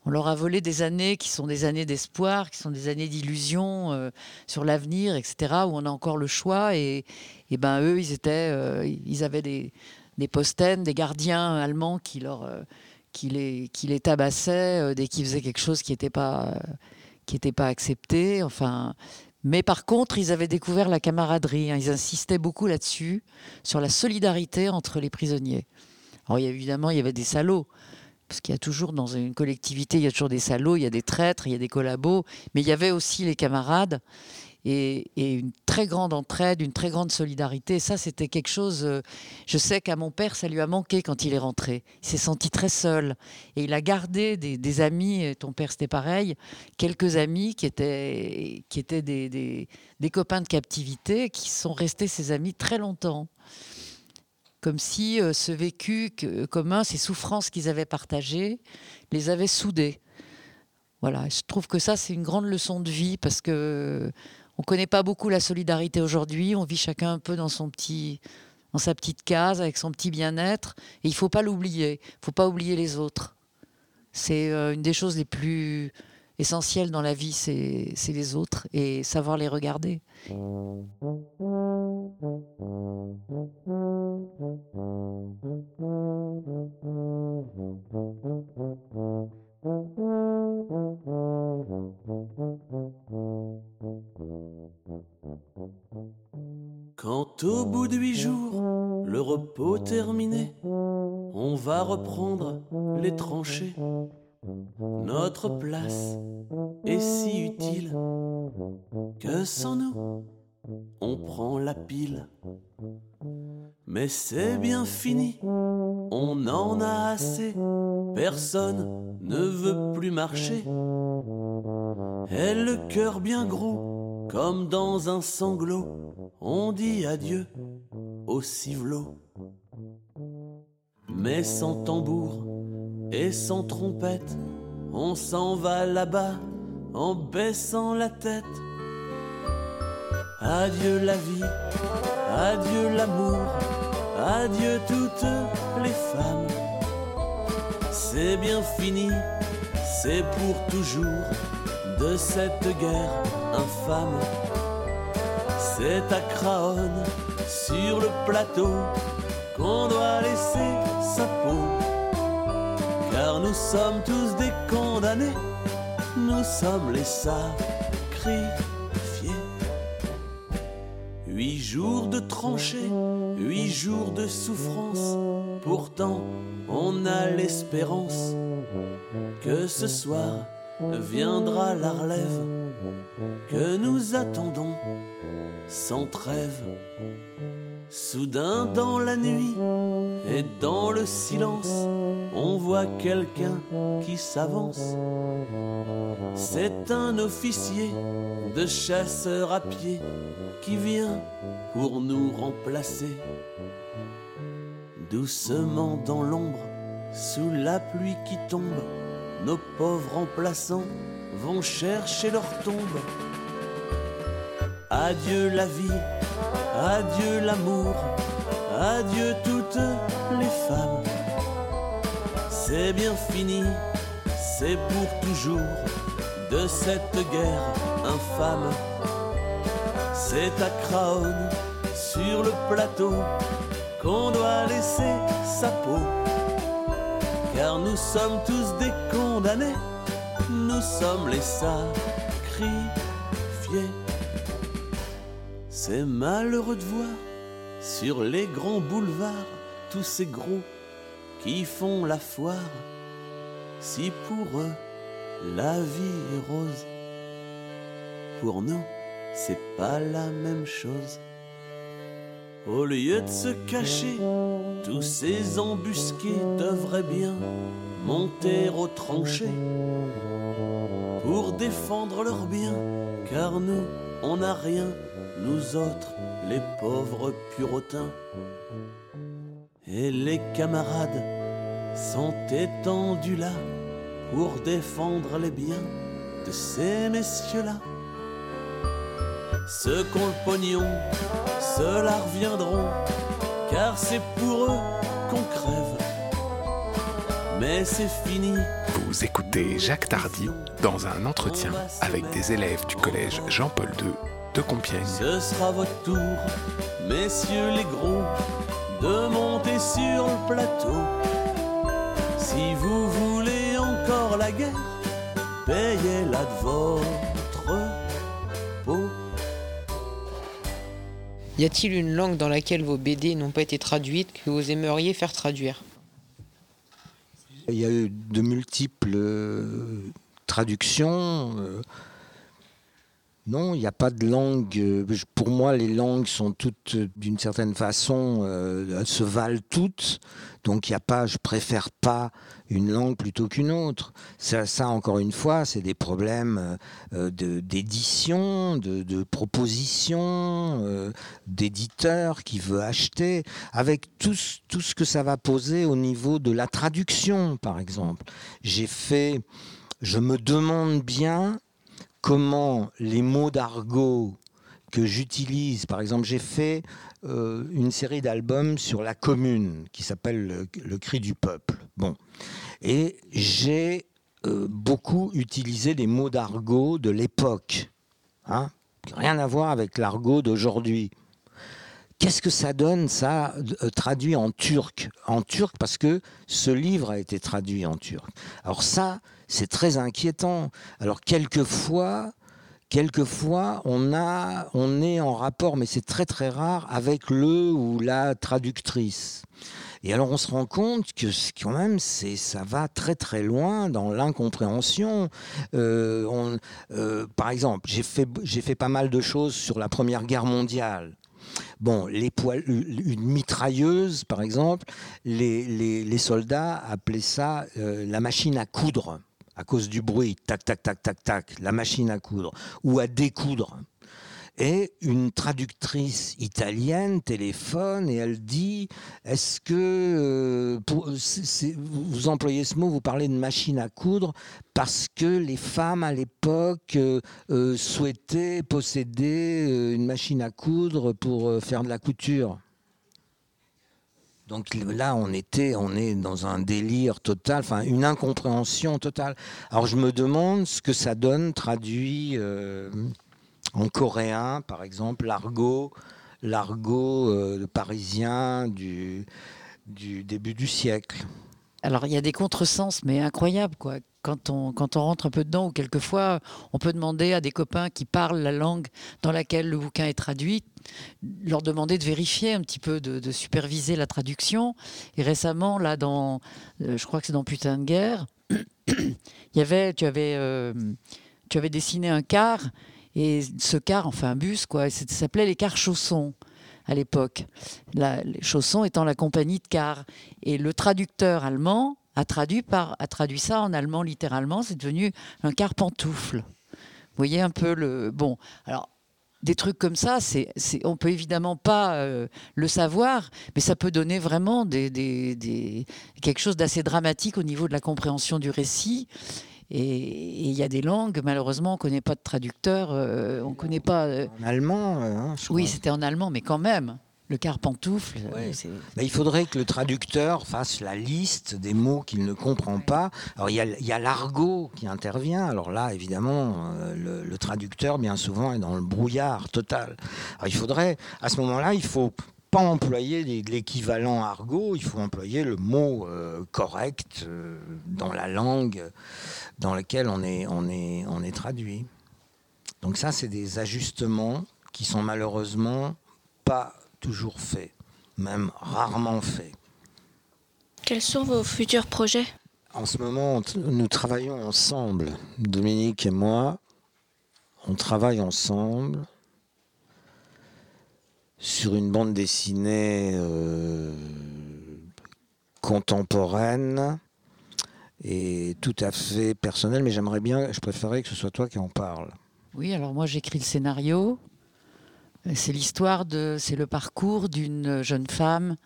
On leur a volé des années qui sont des années d'espoir, qui sont des années d'illusion euh, sur l'avenir, etc. Où on a encore le choix. Et, et ben eux, ils étaient, euh, ils avaient des, des des gardiens allemands qui leur, euh, qui les, qui les tabassaient dès qu'ils faisaient quelque chose qui n'était pas, qui pas accepté. Enfin, mais par contre, ils avaient découvert la camaraderie. Hein. Ils insistaient beaucoup là-dessus, sur la solidarité entre les prisonniers. Alors, évidemment, il y avait des salauds. Parce qu'il y a toujours dans une collectivité, il y a toujours des salauds, il y a des traîtres, il y a des collabos, mais il y avait aussi les camarades et, une très grande entraide, une très grande solidarité. Ça, c'était quelque chose. Euh, je sais qu'à mon père, ça lui a manqué quand il est rentré. Il s'est senti très seul et il a gardé des, amis. Et ton père, c'était pareil. Quelques amis qui étaient qui étaient des, copains de captivité, qui sont restés ses amis très longtemps comme si euh, ce vécu commun, ces souffrances qu'ils avaient partagées, les avaient soudés. Voilà, je trouve que ça, c'est une grande leçon de vie parce que on connaît pas beaucoup la solidarité aujourd'hui. On vit chacun un peu dans son petit, dans sa petite case, avec son petit bien-être. Et il faut pas l'oublier. Il faut pas oublier les autres. C'est euh, une des choses les plus essentielles dans la vie, c'est les autres et savoir les regarder. Au bout de huit jours, le repos terminé, on va reprendre les tranchées. Notre place est si utile que sans nous, on prend la pile. Mais c'est bien fini, on en a assez, personne ne veut plus marcher. Et le cœur bien gros, comme dans un sanglot, on dit adieu au civelot. Mais sans tambour et sans trompette, on s'en va là-bas en baissant la tête. Adieu la vie, adieu l'amour, adieu toutes les femmes. C'est bien fini, c'est pour toujours de cette guerre infâme. C'est à Craonne, sur le plateau, qu'on doit laisser sa peau. Car nous sommes tous des condamnés, nous sommes les sacrifiés. Huit jours de tranchées, huit jours de souffrance, pourtant on a l'espérance que ce soir viendra la relève que nous attendons sans trêve. Soudain dans la nuit et dans le silence, on voit quelqu'un qui s'avance. C'est un officier de chasseur à pied qui vient pour nous remplacer. Doucement dans l'ombre, sous la pluie qui tombe, nos pauvres remplaçants vont chercher leur tombe. Adieu la vie, adieu l'amour, adieu toutes les femmes. C'est bien fini, c'est pour toujours de cette guerre infâme. C'est à Craonne, sur le plateau, qu'on doit laisser sa peau. Car nous sommes tous des condamnés, nous sommes les sacrifiés. C'est malheureux de voir sur les grands boulevards tous ces gros qui font la foire. Si pour eux la vie est rose, pour nous c'est pas la même chose. Au lieu de se cacher, tous ces embusqués devraient bien monter aux tranchées pour défendre leurs biens, car nous, on n'a rien, nous autres, les pauvres purotins. Et les camarades sont étendus là pour défendre les biens de ces messieurs-là. Ceux qu'ont le pognon, ceux-là reviendront, car c'est pour eux qu'on crève. Mais c'est fini. Vous écoutez Jacques Tardy dans un entretien avec des élèves du collège Jean-Paul II de Compiègne. Ce sera votre tour, messieurs les gros, de monter sur le plateau. Si vous voulez encore la guerre, payez-la de votre Y a-t-il une langue dans laquelle vos BD n'ont pas été traduites que vous aimeriez faire traduire? Il y a eu de multiples euh, traductions. euh, non, il n'y a pas de langue. euh, Pour moi, les langues sont toutes, d'une certaine façon, elles se valent toutes. Donc, il n'y a pas, je préfère pas une langue plutôt qu'une autre. Ça, ça, encore une fois, c'est des problèmes euh, de- d'édition, de, proposition, euh, d'éditeur qui veut acheter, avec tout, tout ce que ça va poser au niveau de la traduction, par exemple. J'ai fait, je me demande bien comment les mots d'argot que j'utilise, par exemple, j'ai fait euh, une série d'albums sur la commune qui s'appelle le, cri du peuple. Bon, et j'ai euh, beaucoup utilisé des mots d'argot de l'époque, hein, rien à voir avec l'argot d'aujourd'hui. Qu'est-ce que ça donne, ça, euh, traduit en turc? En turc, parce que ce livre a été traduit en turc. Alors ça, c'est très inquiétant. Alors quelquefois, quelquefois, on, est en rapport, mais c'est très très rare, avec le ou la traductrice. Et alors on se rend compte que quand même c'est ça va très très loin dans l'incompréhension. Euh, euh, par exemple, j'ai fait j'ai fait pas mal de choses sur la Première Guerre mondiale. Bon, les une mitrailleuse, par exemple, les, les- les soldats appelaient ça euh, la machine à coudre, à cause du bruit, tac, tac, tac, tac, tac, la machine à coudre, ou à découdre. Et une traductrice italienne téléphone et elle dit Est-ce que euh, vous employez ce mot, vous parlez de machine à coudre parce que les femmes à l'époque euh, euh, souhaitaient posséder une machine à coudre pour faire de la couture donc là, on était, on est dans un délire total, enfin une incompréhension totale. Alors je me demande ce que ça donne traduit euh, en coréen, par exemple, l'argot, l'argot euh, parisien du, du début du siècle. Alors, il y a des contresens, mais incroyables, quoi. Quand on, quand on rentre un peu dedans, ou quelquefois, on peut demander à des copains qui parlent la langue dans laquelle le bouquin est traduit, leur demander de vérifier un petit peu, de, superviser la traduction. Et récemment, là, dans, euh, je crois que c'est dans Putain de guerre, il y avait, tu avais, euh, tu avais dessiné un car, et ce car, enfin un bus, quoi, ça s'appelait les cars chaussons à l'époque. Les chaussons étant la compagnie de cars. Et le traducteur allemand a traduit, par, a traduit ça en allemand littéralement, c'est devenu un car pantoufle. Vous voyez un peu le. Bon, alors. Des trucs comme ça, c'est, c'est, on peut évidemment pas euh, le savoir, mais ça peut donner vraiment des, des- des- quelque chose d'assez dramatique au niveau de la compréhension du récit. Et il y a des langues, malheureusement, on ne connaît pas de traducteur, euh, on ne connaît pas. euh, En allemand, hein, je oui, crois. c'était en allemand, mais quand même. Le carpantoufle. Bah, il faudrait que le traducteur fasse la liste des mots qu'il ne comprend pas. Alors il y a, l'argot qui intervient. Alors là, évidemment, le, le, traducteur, bien souvent, est dans le brouillard total. Alors il faudrait, à ce moment-là, il faut pas employer l'équivalent argot, il faut employer le mot euh, correct euh, dans la langue dans laquelle on est, on est, on est traduit. Donc ça, c'est des ajustements qui sont malheureusement pas toujours faits, même rarement faits. Quels sont vos futurs projets? En ce moment, nous travaillons ensemble, Dominique et moi. On travaille ensemble sur une bande dessinée euh, contemporaine et tout à fait personnelle, mais j'aimerais bien, je préférerais que ce soit toi qui en parle. Oui, alors moi j'écris le scénario. C'est l'histoire de, c'est le parcours d'une jeune femme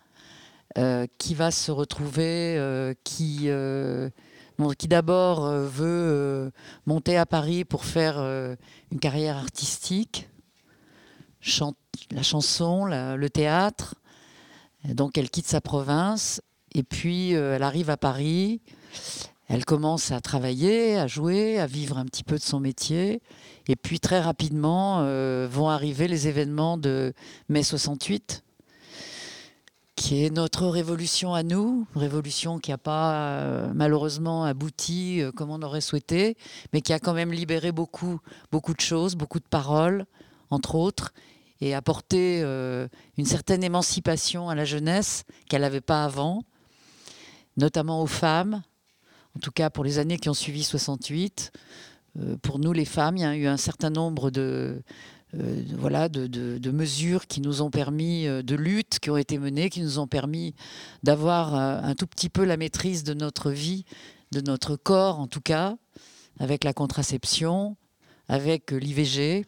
euh, qui va se retrouver, euh, qui, qui d'abord veut monter à Paris pour faire une carrière artistique, chanter la chanson, le théâtre. Donc elle quitte sa province et puis euh, elle arrive à Paris. Elle commence à travailler, à jouer, à vivre un petit peu de son métier. Et puis très rapidement euh, vont arriver les événements de mai 68, qui est notre révolution à nous, révolution qui n'a pas euh, malheureusement abouti comme on aurait souhaité, mais qui a quand même libéré beaucoup, beaucoup de choses, beaucoup de paroles, entre autres, et apporter euh, une certaine émancipation à la jeunesse qu'elle n'avait pas avant, notamment aux femmes, en tout cas pour les années qui ont suivi 68. Euh, pour nous, les femmes, il y a eu un certain nombre de, euh, de, de, mesures qui nous ont permis, de luttes qui ont été menées, qui nous ont permis d'avoir un tout petit peu la maîtrise de notre vie, de notre corps en tout cas, avec la contraception, avec l'IVG,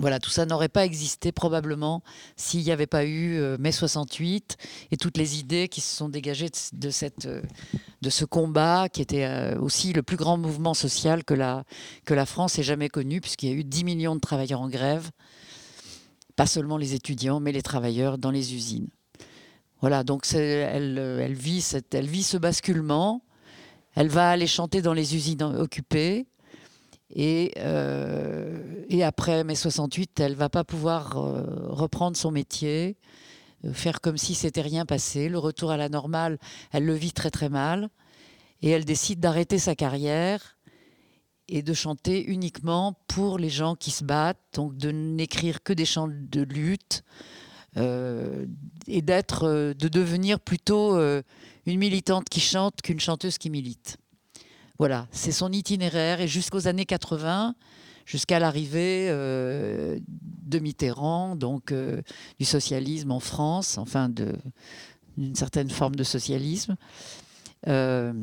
voilà, tout ça n'aurait pas existé probablement s'il n'y avait pas eu euh, mai 68 et toutes les idées qui se sont dégagées de, cette, euh, de ce combat qui était euh, aussi le plus grand mouvement social que la, que la France ait jamais connu, puisqu'il y a eu 10 millions de travailleurs en grève, pas seulement les étudiants, mais les travailleurs dans les usines. Voilà, donc elle, elle, vit cette, elle vit ce basculement. Elle va aller chanter dans les usines occupées. Et, euh, et, après mai 68, elle va pas pouvoir euh, reprendre son métier, euh, faire comme si c'était rien passé. Le retour à la normale, elle le vit très très mal. Et elle décide d'arrêter sa carrière et de chanter uniquement pour les gens qui se battent, donc de n'écrire que des chants de lutte et d'être, de devenir plutôt une militante qui chante qu'une chanteuse qui milite. Voilà, c'est son itinéraire et jusqu'aux années 80, jusqu'à l'arrivée euh, de Mitterrand, donc euh, du socialisme en France, enfin d'une certaine forme de socialisme. Euh,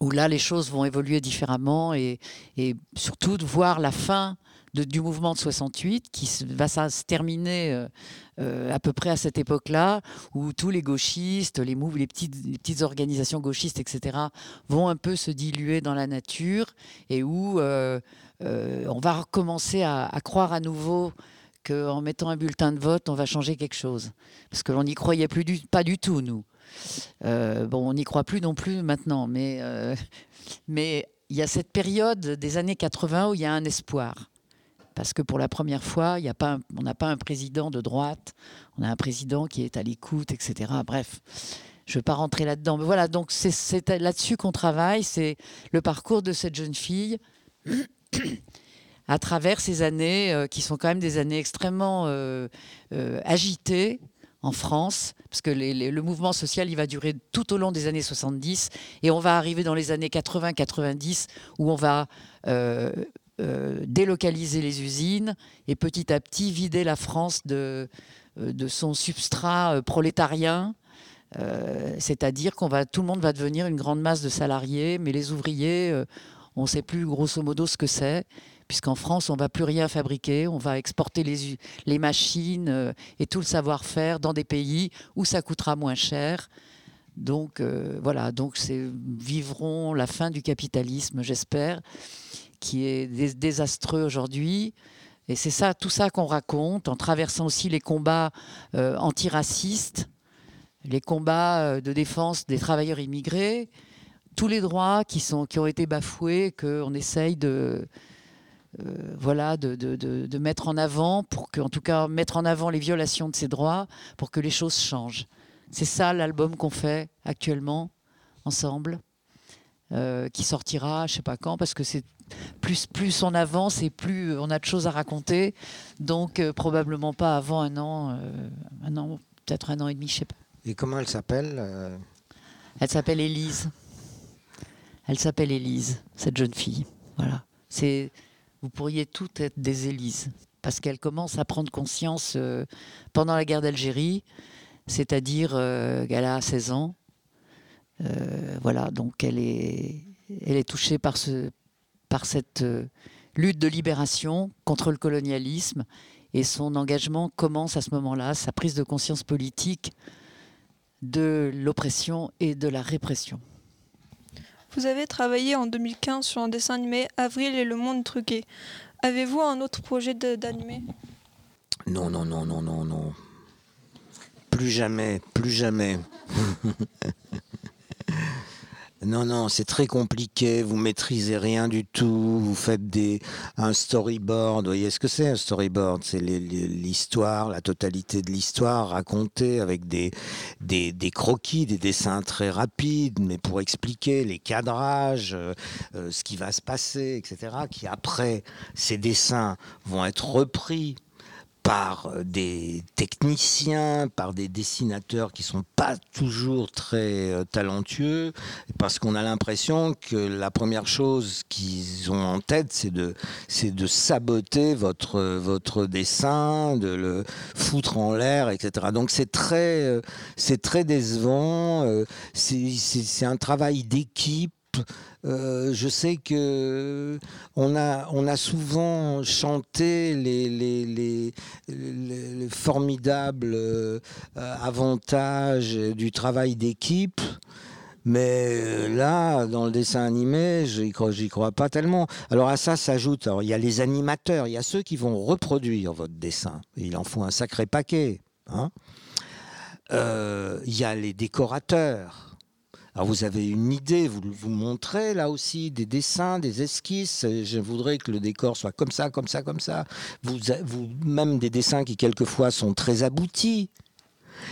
où là les choses vont évoluer différemment et, et, surtout de voir la fin du mouvement de 68 qui va se terminer euh, euh, à peu près à cette époque-là, où tous les gauchistes, les, les, petites, organisations gauchistes, etc., vont un peu se diluer dans la nature et où euh, on va recommencer à, croire à nouveau qu'en mettant un bulletin de vote, on va changer quelque chose. Parce que l'on n'y croyait plus du, pas du tout, nous. bon, on n'y croit plus non plus maintenant, mais, mais il y a cette période des années 80 où il y a un espoir parce que pour la première fois, y a pas on n'a pas un président de droite, on a un président qui est à l'écoute, etc. Bref, je ne vais pas rentrer là-dedans. Mais voilà, donc c'est là-dessus qu'on travaille, c'est le parcours de cette jeune fille à travers ces années euh, qui sont quand même des années extrêmement euh, euh, agitées en France, parce que le mouvement social, il va durer tout au long des années 70, et on va arriver dans les années 80-90, où on va euh, délocaliser les usines et petit à petit vider la France de, euh, de son substrat euh, prolétarien. C'est-à-dire qu'on va, tout le monde va devenir une grande masse de salariés, mais les ouvriers, on ne sait plus grosso modo ce que c'est, puisqu'en France, on ne va plus rien fabriquer, on va exporter les, les machines et tout le savoir-faire dans des pays où ça coûtera moins cher. Donc voilà, donc c'est vivront la fin du capitalisme, j'espère qui est désastreux aujourd'hui. Et c'est ça, tout ça qu'on raconte, en traversant aussi les combats euh, antiracistes, les combats euh, de défense des travailleurs immigrés, tous les droits qui, sont, qui ont été bafoués, qu'on essaye de, euh, voilà, de, de, de, mettre en avant, pour que, en tout cas, mettre en avant les violations de ces droits, pour que les choses changent. C'est ça l'album qu'on fait actuellement, ensemble, qui sortira, je sais pas quand, parce que c'est plus, plus on avance et plus on a de choses à raconter. Donc, euh, probablement pas avant un an, un an peut-être un an et demi, je sais pas. Et comment elle s'appelle Elle s'appelle Élise. Elle s'appelle Élise, cette jeune fille. Voilà. C'est, vous pourriez toutes être des Élises, parce qu'elle commence à prendre conscience euh, pendant la guerre d'Algérie, c'est-à-dire euh, qu'elle a 16 ans. Euh, voilà, donc elle est, elle est touchée par, ce, par cette lutte de libération contre le colonialisme, et son engagement commence à ce moment-là, sa prise de conscience politique de l'oppression et de la répression. Vous avez travaillé en 2015 sur un dessin animé Avril et le monde truqué. Avez-vous un autre projet d'animé? Non, non, non, non, non, non. Plus jamais, plus jamais. Non, non, c'est très compliqué. Vous maîtrisez rien du tout. Vous faites des un storyboard. Vous voyez ce que c'est un storyboard? C'est l'histoire, la totalité de l'histoire racontée avec des, des, croquis, des dessins très rapides, mais pour expliquer les cadrages, euh, euh, ce qui va se passer, etc. Qui après ces dessins vont être repris par euh, des techniciens, par des dessinateurs qui sont pas toujours très euh, talentueux, parce qu'on a l'impression que la première chose qu'ils ont en tête, c'est de, c'est de saboter votre, votre dessin, de le foutre en l'air, etc. Donc c'est très, euh, c'est très décevant. C'est, c'est, c'est un travail d'équipe euh, je sais que on a, on a souvent chanté les, les, les, les formidables euh, avantages du travail d'équipe. Mais euh, là, dans le dessin animé, j'y crois, crois pas tellement. Alors à ça s'ajoute, il y a les animateurs, il y a ceux qui vont reproduire votre dessin. Il en faut un sacré paquet. Hein. Il y a les décorateurs. Alors vous avez une idée, vous vous montrez là aussi des dessins, des esquisses. Je voudrais que le décor soit comme ça, comme ça, comme ça. Vous, vous même des dessins qui quelquefois sont très aboutis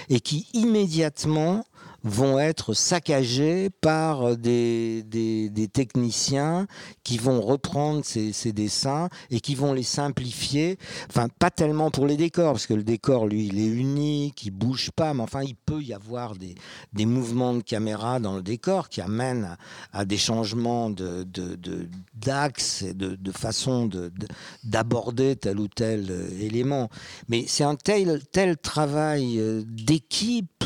et qui immédiatement vont être saccagés par des, des, techniciens qui vont reprendre ces, dessins et qui vont les simplifier. Enfin, pas tellement pour les décors, parce que le décor, lui, il est unique, il bouge pas, mais enfin, il peut y avoir des, des mouvements de caméra dans le décor qui amènent à, des changements de, d'axe et de, de façon d'aborder tel ou tel euh, élément. Mais c'est un tel, tel travail euh, d'équipe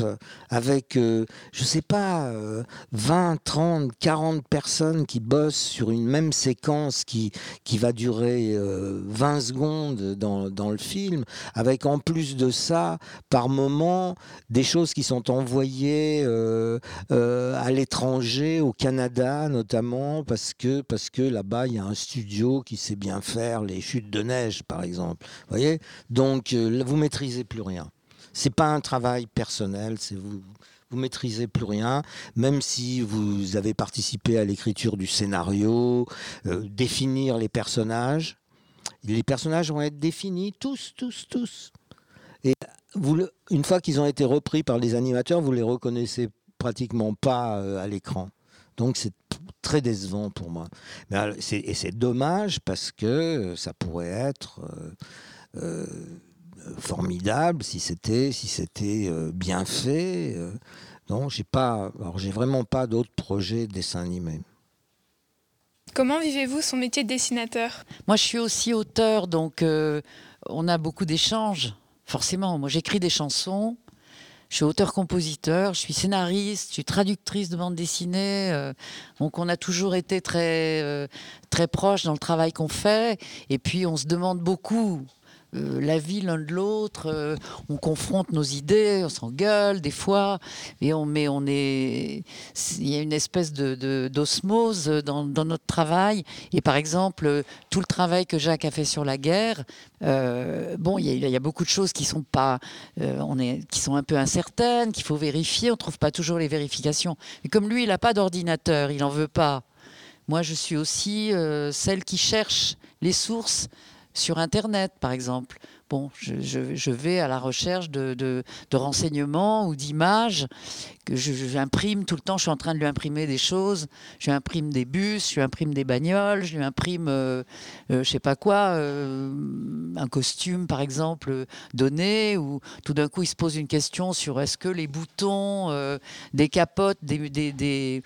avec euh, je sais pas, 20, 30, 40 personnes qui bossent sur une même séquence qui, qui va durer 20 euh, secondes dans, dans, le film, avec en plus de ça, par moment, des choses qui sont envoyées euh, euh, à l'étranger, au Canada notamment, parce que, parce que là-bas, il y a un studio qui sait bien faire les chutes de neige, par exemple. Vous voyez? Donc, vous maîtrisez plus rien. C'est pas un travail personnel, c'est vous, vous maîtrisez plus rien, même si vous avez participé à l'écriture du scénario, euh, définir les personnages. Les personnages vont être définis tous, tous, tous. Et vous, une fois qu'ils ont été repris par les animateurs, vous les reconnaissez pratiquement pas euh, à l'écran. Donc c'est très décevant pour moi. Et c'est dommage parce que ça pourrait être euh, formidable si c'était si c'était euh, bien fait. Euh. non, j'ai pas. Alors j'ai vraiment pas d'autres projets de dessin animé. Comment vivez-vous son métier de dessinateur? Moi, je suis aussi auteur, donc euh, on a beaucoup d'échanges. Forcément, moi j'écris des chansons. Je suis auteur-compositeur, je suis scénariste, je suis traductrice de bande dessinée. donc on a toujours été très, très proches dans le travail qu'on fait. Et puis on se demande beaucoup euh, la vie l'un de l'autre. euh, on confronte nos idées, on s'engueule des fois, et on, mais on est, il y a une espèce de d'osmose dans, dans notre travail. Et par exemple, tout le travail que Jacques a fait sur la guerre, euh, bon, il y, a- beaucoup de choses qui sont pas, on est, qui sont un peu incertaines, qu'il faut vérifier. On trouve pas toujours les vérifications. Et comme lui, il n'a pas d'ordinateur, il en veut pas. Moi, je suis aussi celle qui cherche les sources sur Internet, par exemple. Bon, je, vais à la recherche de, renseignements ou d'images que j'imprime tout le temps. Je suis en train de lui imprimer des choses. Je lui imprime des bus, je lui imprime des bagnoles, je lui imprime, euh, euh, je sais pas quoi, euh, un costume, par exemple, donné. Ou tout d'un coup, il se pose une question sur est-ce que les boutons euh, des capotes des-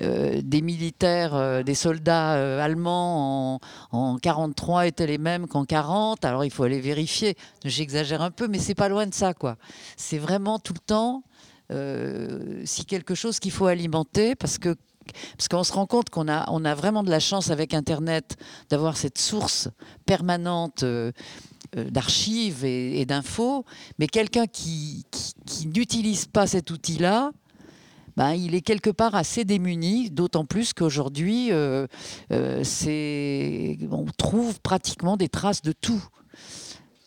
euh, des militaires, euh, des soldats euh, allemands en, en 43 étaient les mêmes qu'en 40. Alors il faut aller vérifier. J'exagère un peu, mais c'est pas loin de ça, quoi. C'est vraiment tout le temps si quelque chose qu'il faut alimenter parce que parce qu'on se rend compte qu'on a, on a vraiment de la chance avec Internet d'avoir cette source permanente d'archives et, d'infos, mais quelqu'un qui- qui n'utilise pas cet outil-là, ben, il est quelque part assez démuni, d'autant plus qu'aujourd'hui, euh, euh, on trouve pratiquement des traces de tout.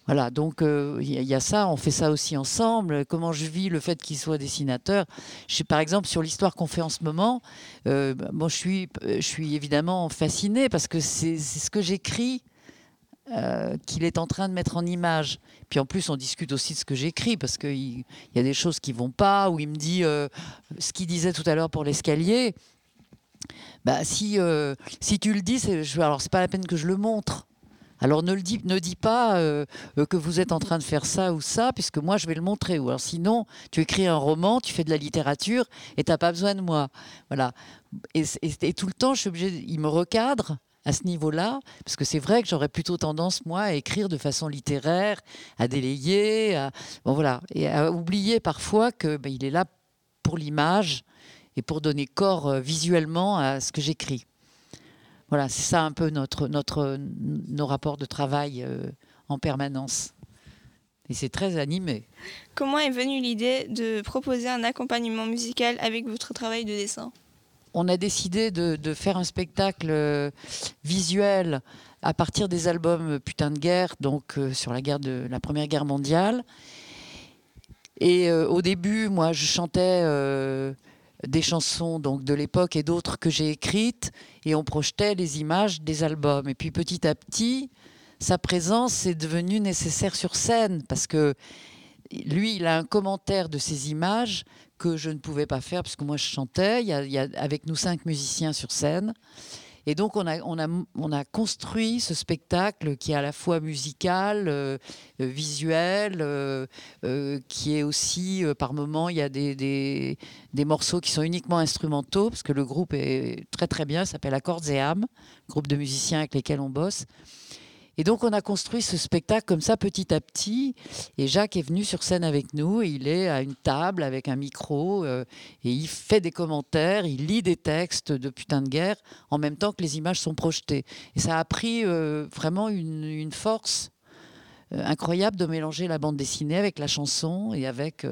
Voilà, donc euh, il y, a- ça, on fait ça aussi ensemble. Comment je vis le fait qu'il soit dessinateur? Je Par exemple, sur l'histoire qu'on fait en ce moment, moi je suis, je suis évidemment fascinée parce que c'est ce que j'écris euh, qu'il est en train de mettre en image. Puis en plus, on discute aussi de ce que j'écris parce qu'il il y a des choses qui vont pas, où il me dit euh, ce qu'il disait tout à l'heure pour l'escalier. Bah, si, euh, si tu le dis, je, alors c'est pas la peine que je le montre. Alors ne, le dis, ne dis pas que vous êtes en train de faire ça ou ça, puisque moi je vais le montrer. Ou alors sinon, tu écris un roman, tu fais de la littérature et tu n'as pas besoin de moi. Voilà. Et, tout le temps, je suis il me recadre à ce niveau-là, parce que c'est vrai que j'aurais plutôt tendance, moi, à écrire de façon littéraire, à délayer, à, bon, voilà, et à oublier parfois que ben, est là pour l'image et pour donner corps euh, visuellement à ce que j'écris. Voilà, c'est ça un peu notre, notre, nos rapports de travail euh, en permanence. Et c'est très animé. Comment est venue l'idée de proposer un accompagnement musical avec votre travail de dessin? On a décidé de, faire un spectacle euh, visuel à partir des albums Putain de guerre, donc euh, sur la guerre de la Première Guerre mondiale. Et euh, au début, moi, je chantais des chansons donc de l'époque et d'autres que j'ai écrites, et on projetait les images des albums. Et puis petit à petit, sa présence est devenue nécessaire sur scène parce que lui, il a un commentaire de ces images que je ne pouvais pas faire parce que moi je chantais. Il y a, avec nous cinq musiciens sur scène. Et donc on a, on, a, on a construit ce spectacle qui est à la fois musical, euh, euh, visuel, euh, qui est aussi, par moments, il y a des, des, morceaux qui sont uniquement instrumentaux, parce que le groupe est très très bien, s'appelle Accords et âmes, groupe de musiciens avec lesquels on bosse. Et donc on a construit ce spectacle comme ça petit à petit. Et Jacques est venu sur scène avec nous. Et il est à une table avec un micro euh, et il fait des commentaires, il lit des textes de putain de guerre en même temps que les images sont projetées. Et ça a pris euh, vraiment une, une force euh, incroyable de mélanger la bande dessinée avec la chanson et avec,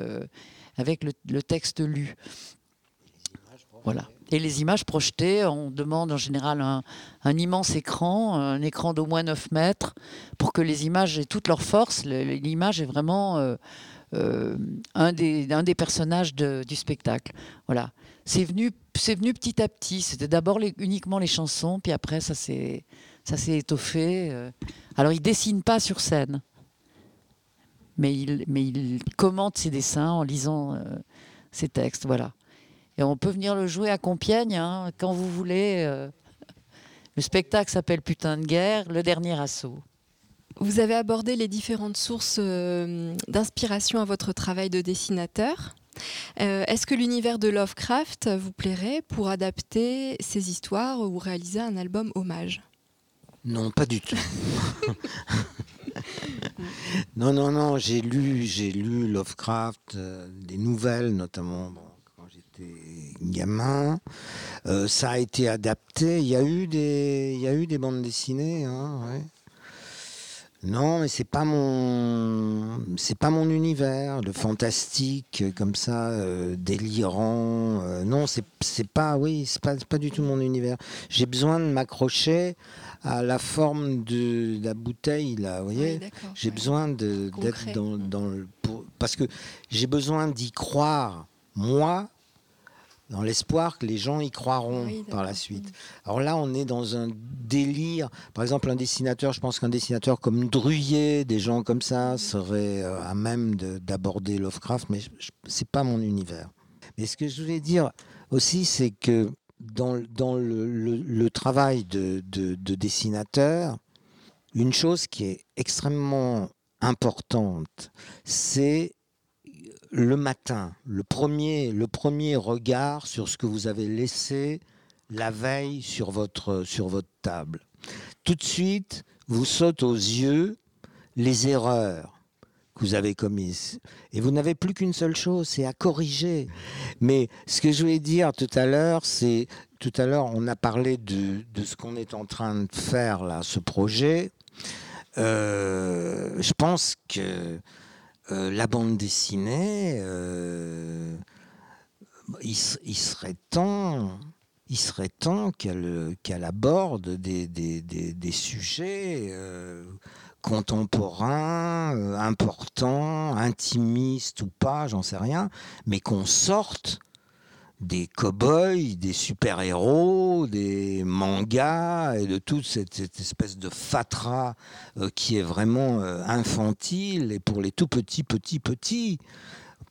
avec le, le texte lu. Voilà. Et les images projetées, on demande en général un, immense écran, un écran d'au moins 9 mètres, pour que les images aient toute leur force. L'image est vraiment euh, euh, un, des, personnages du spectacle. Voilà. C'est venu, venu petit à petit. C'était d'abord uniquement les chansons, puis après ça s'est, étoffé. euh. Alors il dessine pas sur scène, mais il, mais il commente ses dessins en lisant euh, ses textes. Voilà. Et on peut venir le jouer à Compiègne hein, quand vous voulez. euh. Le spectacle s'appelle Putain de guerre, le dernier assaut. Vous avez abordé les différentes sources euh, d'inspiration à votre travail de dessinateur. Euh, Est-ce que l'univers de Lovecraft vous plairait pour adapter ces histoires ou réaliser un album hommage? Non, pas du tout. non, non, non, j'ai lu, j'ai lu Lovecraft, euh, des nouvelles notamment bon, j'étais gamin. Euh, ça a été adapté. Il y a eu des, il y a eu des bandes dessinées, hein, ouais. Non, mais c'est pas mon, c'est pas mon univers, le fantastique euh, comme ça, euh, délirant. euh, non, c'est c'est pas, oui, c'est pas, du tout mon univers. J'ai besoin de m'accrocher à la forme de la bouteille là, vous voyez. j'ai besoin de d'être dans, dans le, pour- parce que j'ai besoin d'y croire moi dans l'espoir que les gens y croiront Oui, par la suite. Alors là, on est dans un délire. Par exemple, un dessinateur, je pense qu'un dessinateur comme Druyer, des gens comme ça, serait euh, à même de- d'aborder Lovecraft, mais c'est pas mon univers. Mais ce que je voulais dire aussi, c'est que dans, dans le, le- le travail de, de- de dessinateur, une chose qui est extrêmement importante, c'est le matin, le premier, le premier regard sur ce que vous avez laissé la veille sur votre, sur votre table. Tout de suite, vous saute aux yeux les erreurs que vous avez commises. Et vous n'avez plus qu'une seule chose, c'est à corriger. Mais ce que je voulais dire tout à l'heure, c'est, tout à l'heure, on a parlé de, de ce qu'on est en train de faire là, ce projet. Euh, je pense que euh, la bande dessinée, euh, il, serait temps, il qu'elle aborde des, des- sujets euh, contemporains, importants, intimistes ou pas, j'en sais rien, mais qu'on sorte des cow-boys, des super-héros, des mangas et de toute cette, espèce de fatras euh, qui est vraiment euh, infantile et pour les tout petits, petits, petits.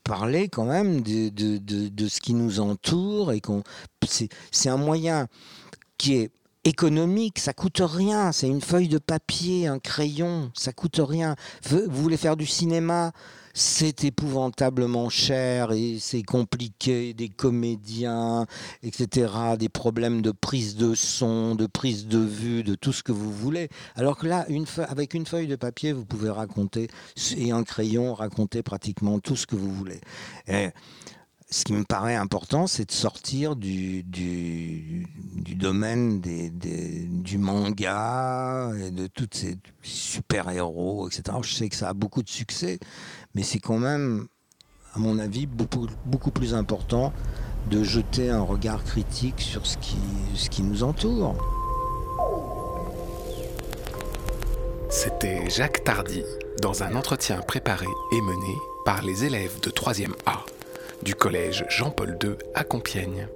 Parler quand même de, de- de- ce qui nous entoure et qu'on c'est un moyen qui est économique, ça coûte rien, c'est une feuille de papier, un crayon, ça coûte rien. Vous voulez faire du cinéma, c'est épouvantablement cher et c'est compliqué, des comédiens, etc., des problèmes de prise de son, de prise de vue, de tout ce que vous voulez. Alors que là, avec une feuille de papier, vous pouvez raconter, et un crayon, raconter pratiquement tout ce que vous voulez. Ce qui me paraît important, c'est de sortir du, domaine du manga et de tous ces super-héros, etc. Je sais que ça a beaucoup de succès, mais c'est quand même, à mon avis, beaucoup, beaucoup plus important de jeter un regard critique sur ce qui, ce qui nous entoure. C'était Jacques Tardy dans un entretien préparé et mené par les élèves de 3e A du collège Jean-Paul II à Compiègne.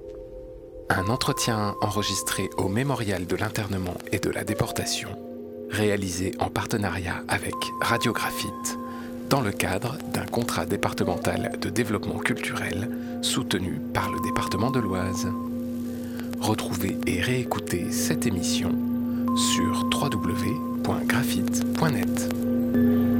Un entretien enregistré au Mémorial de l'internement et de la déportation, réalisé en partenariat avec Radiographite dans le cadre d'un contrat départemental de développement culturel soutenu par le département de l'Oise. Retrouvez et réécoutez cette émission sur www.graphite.net.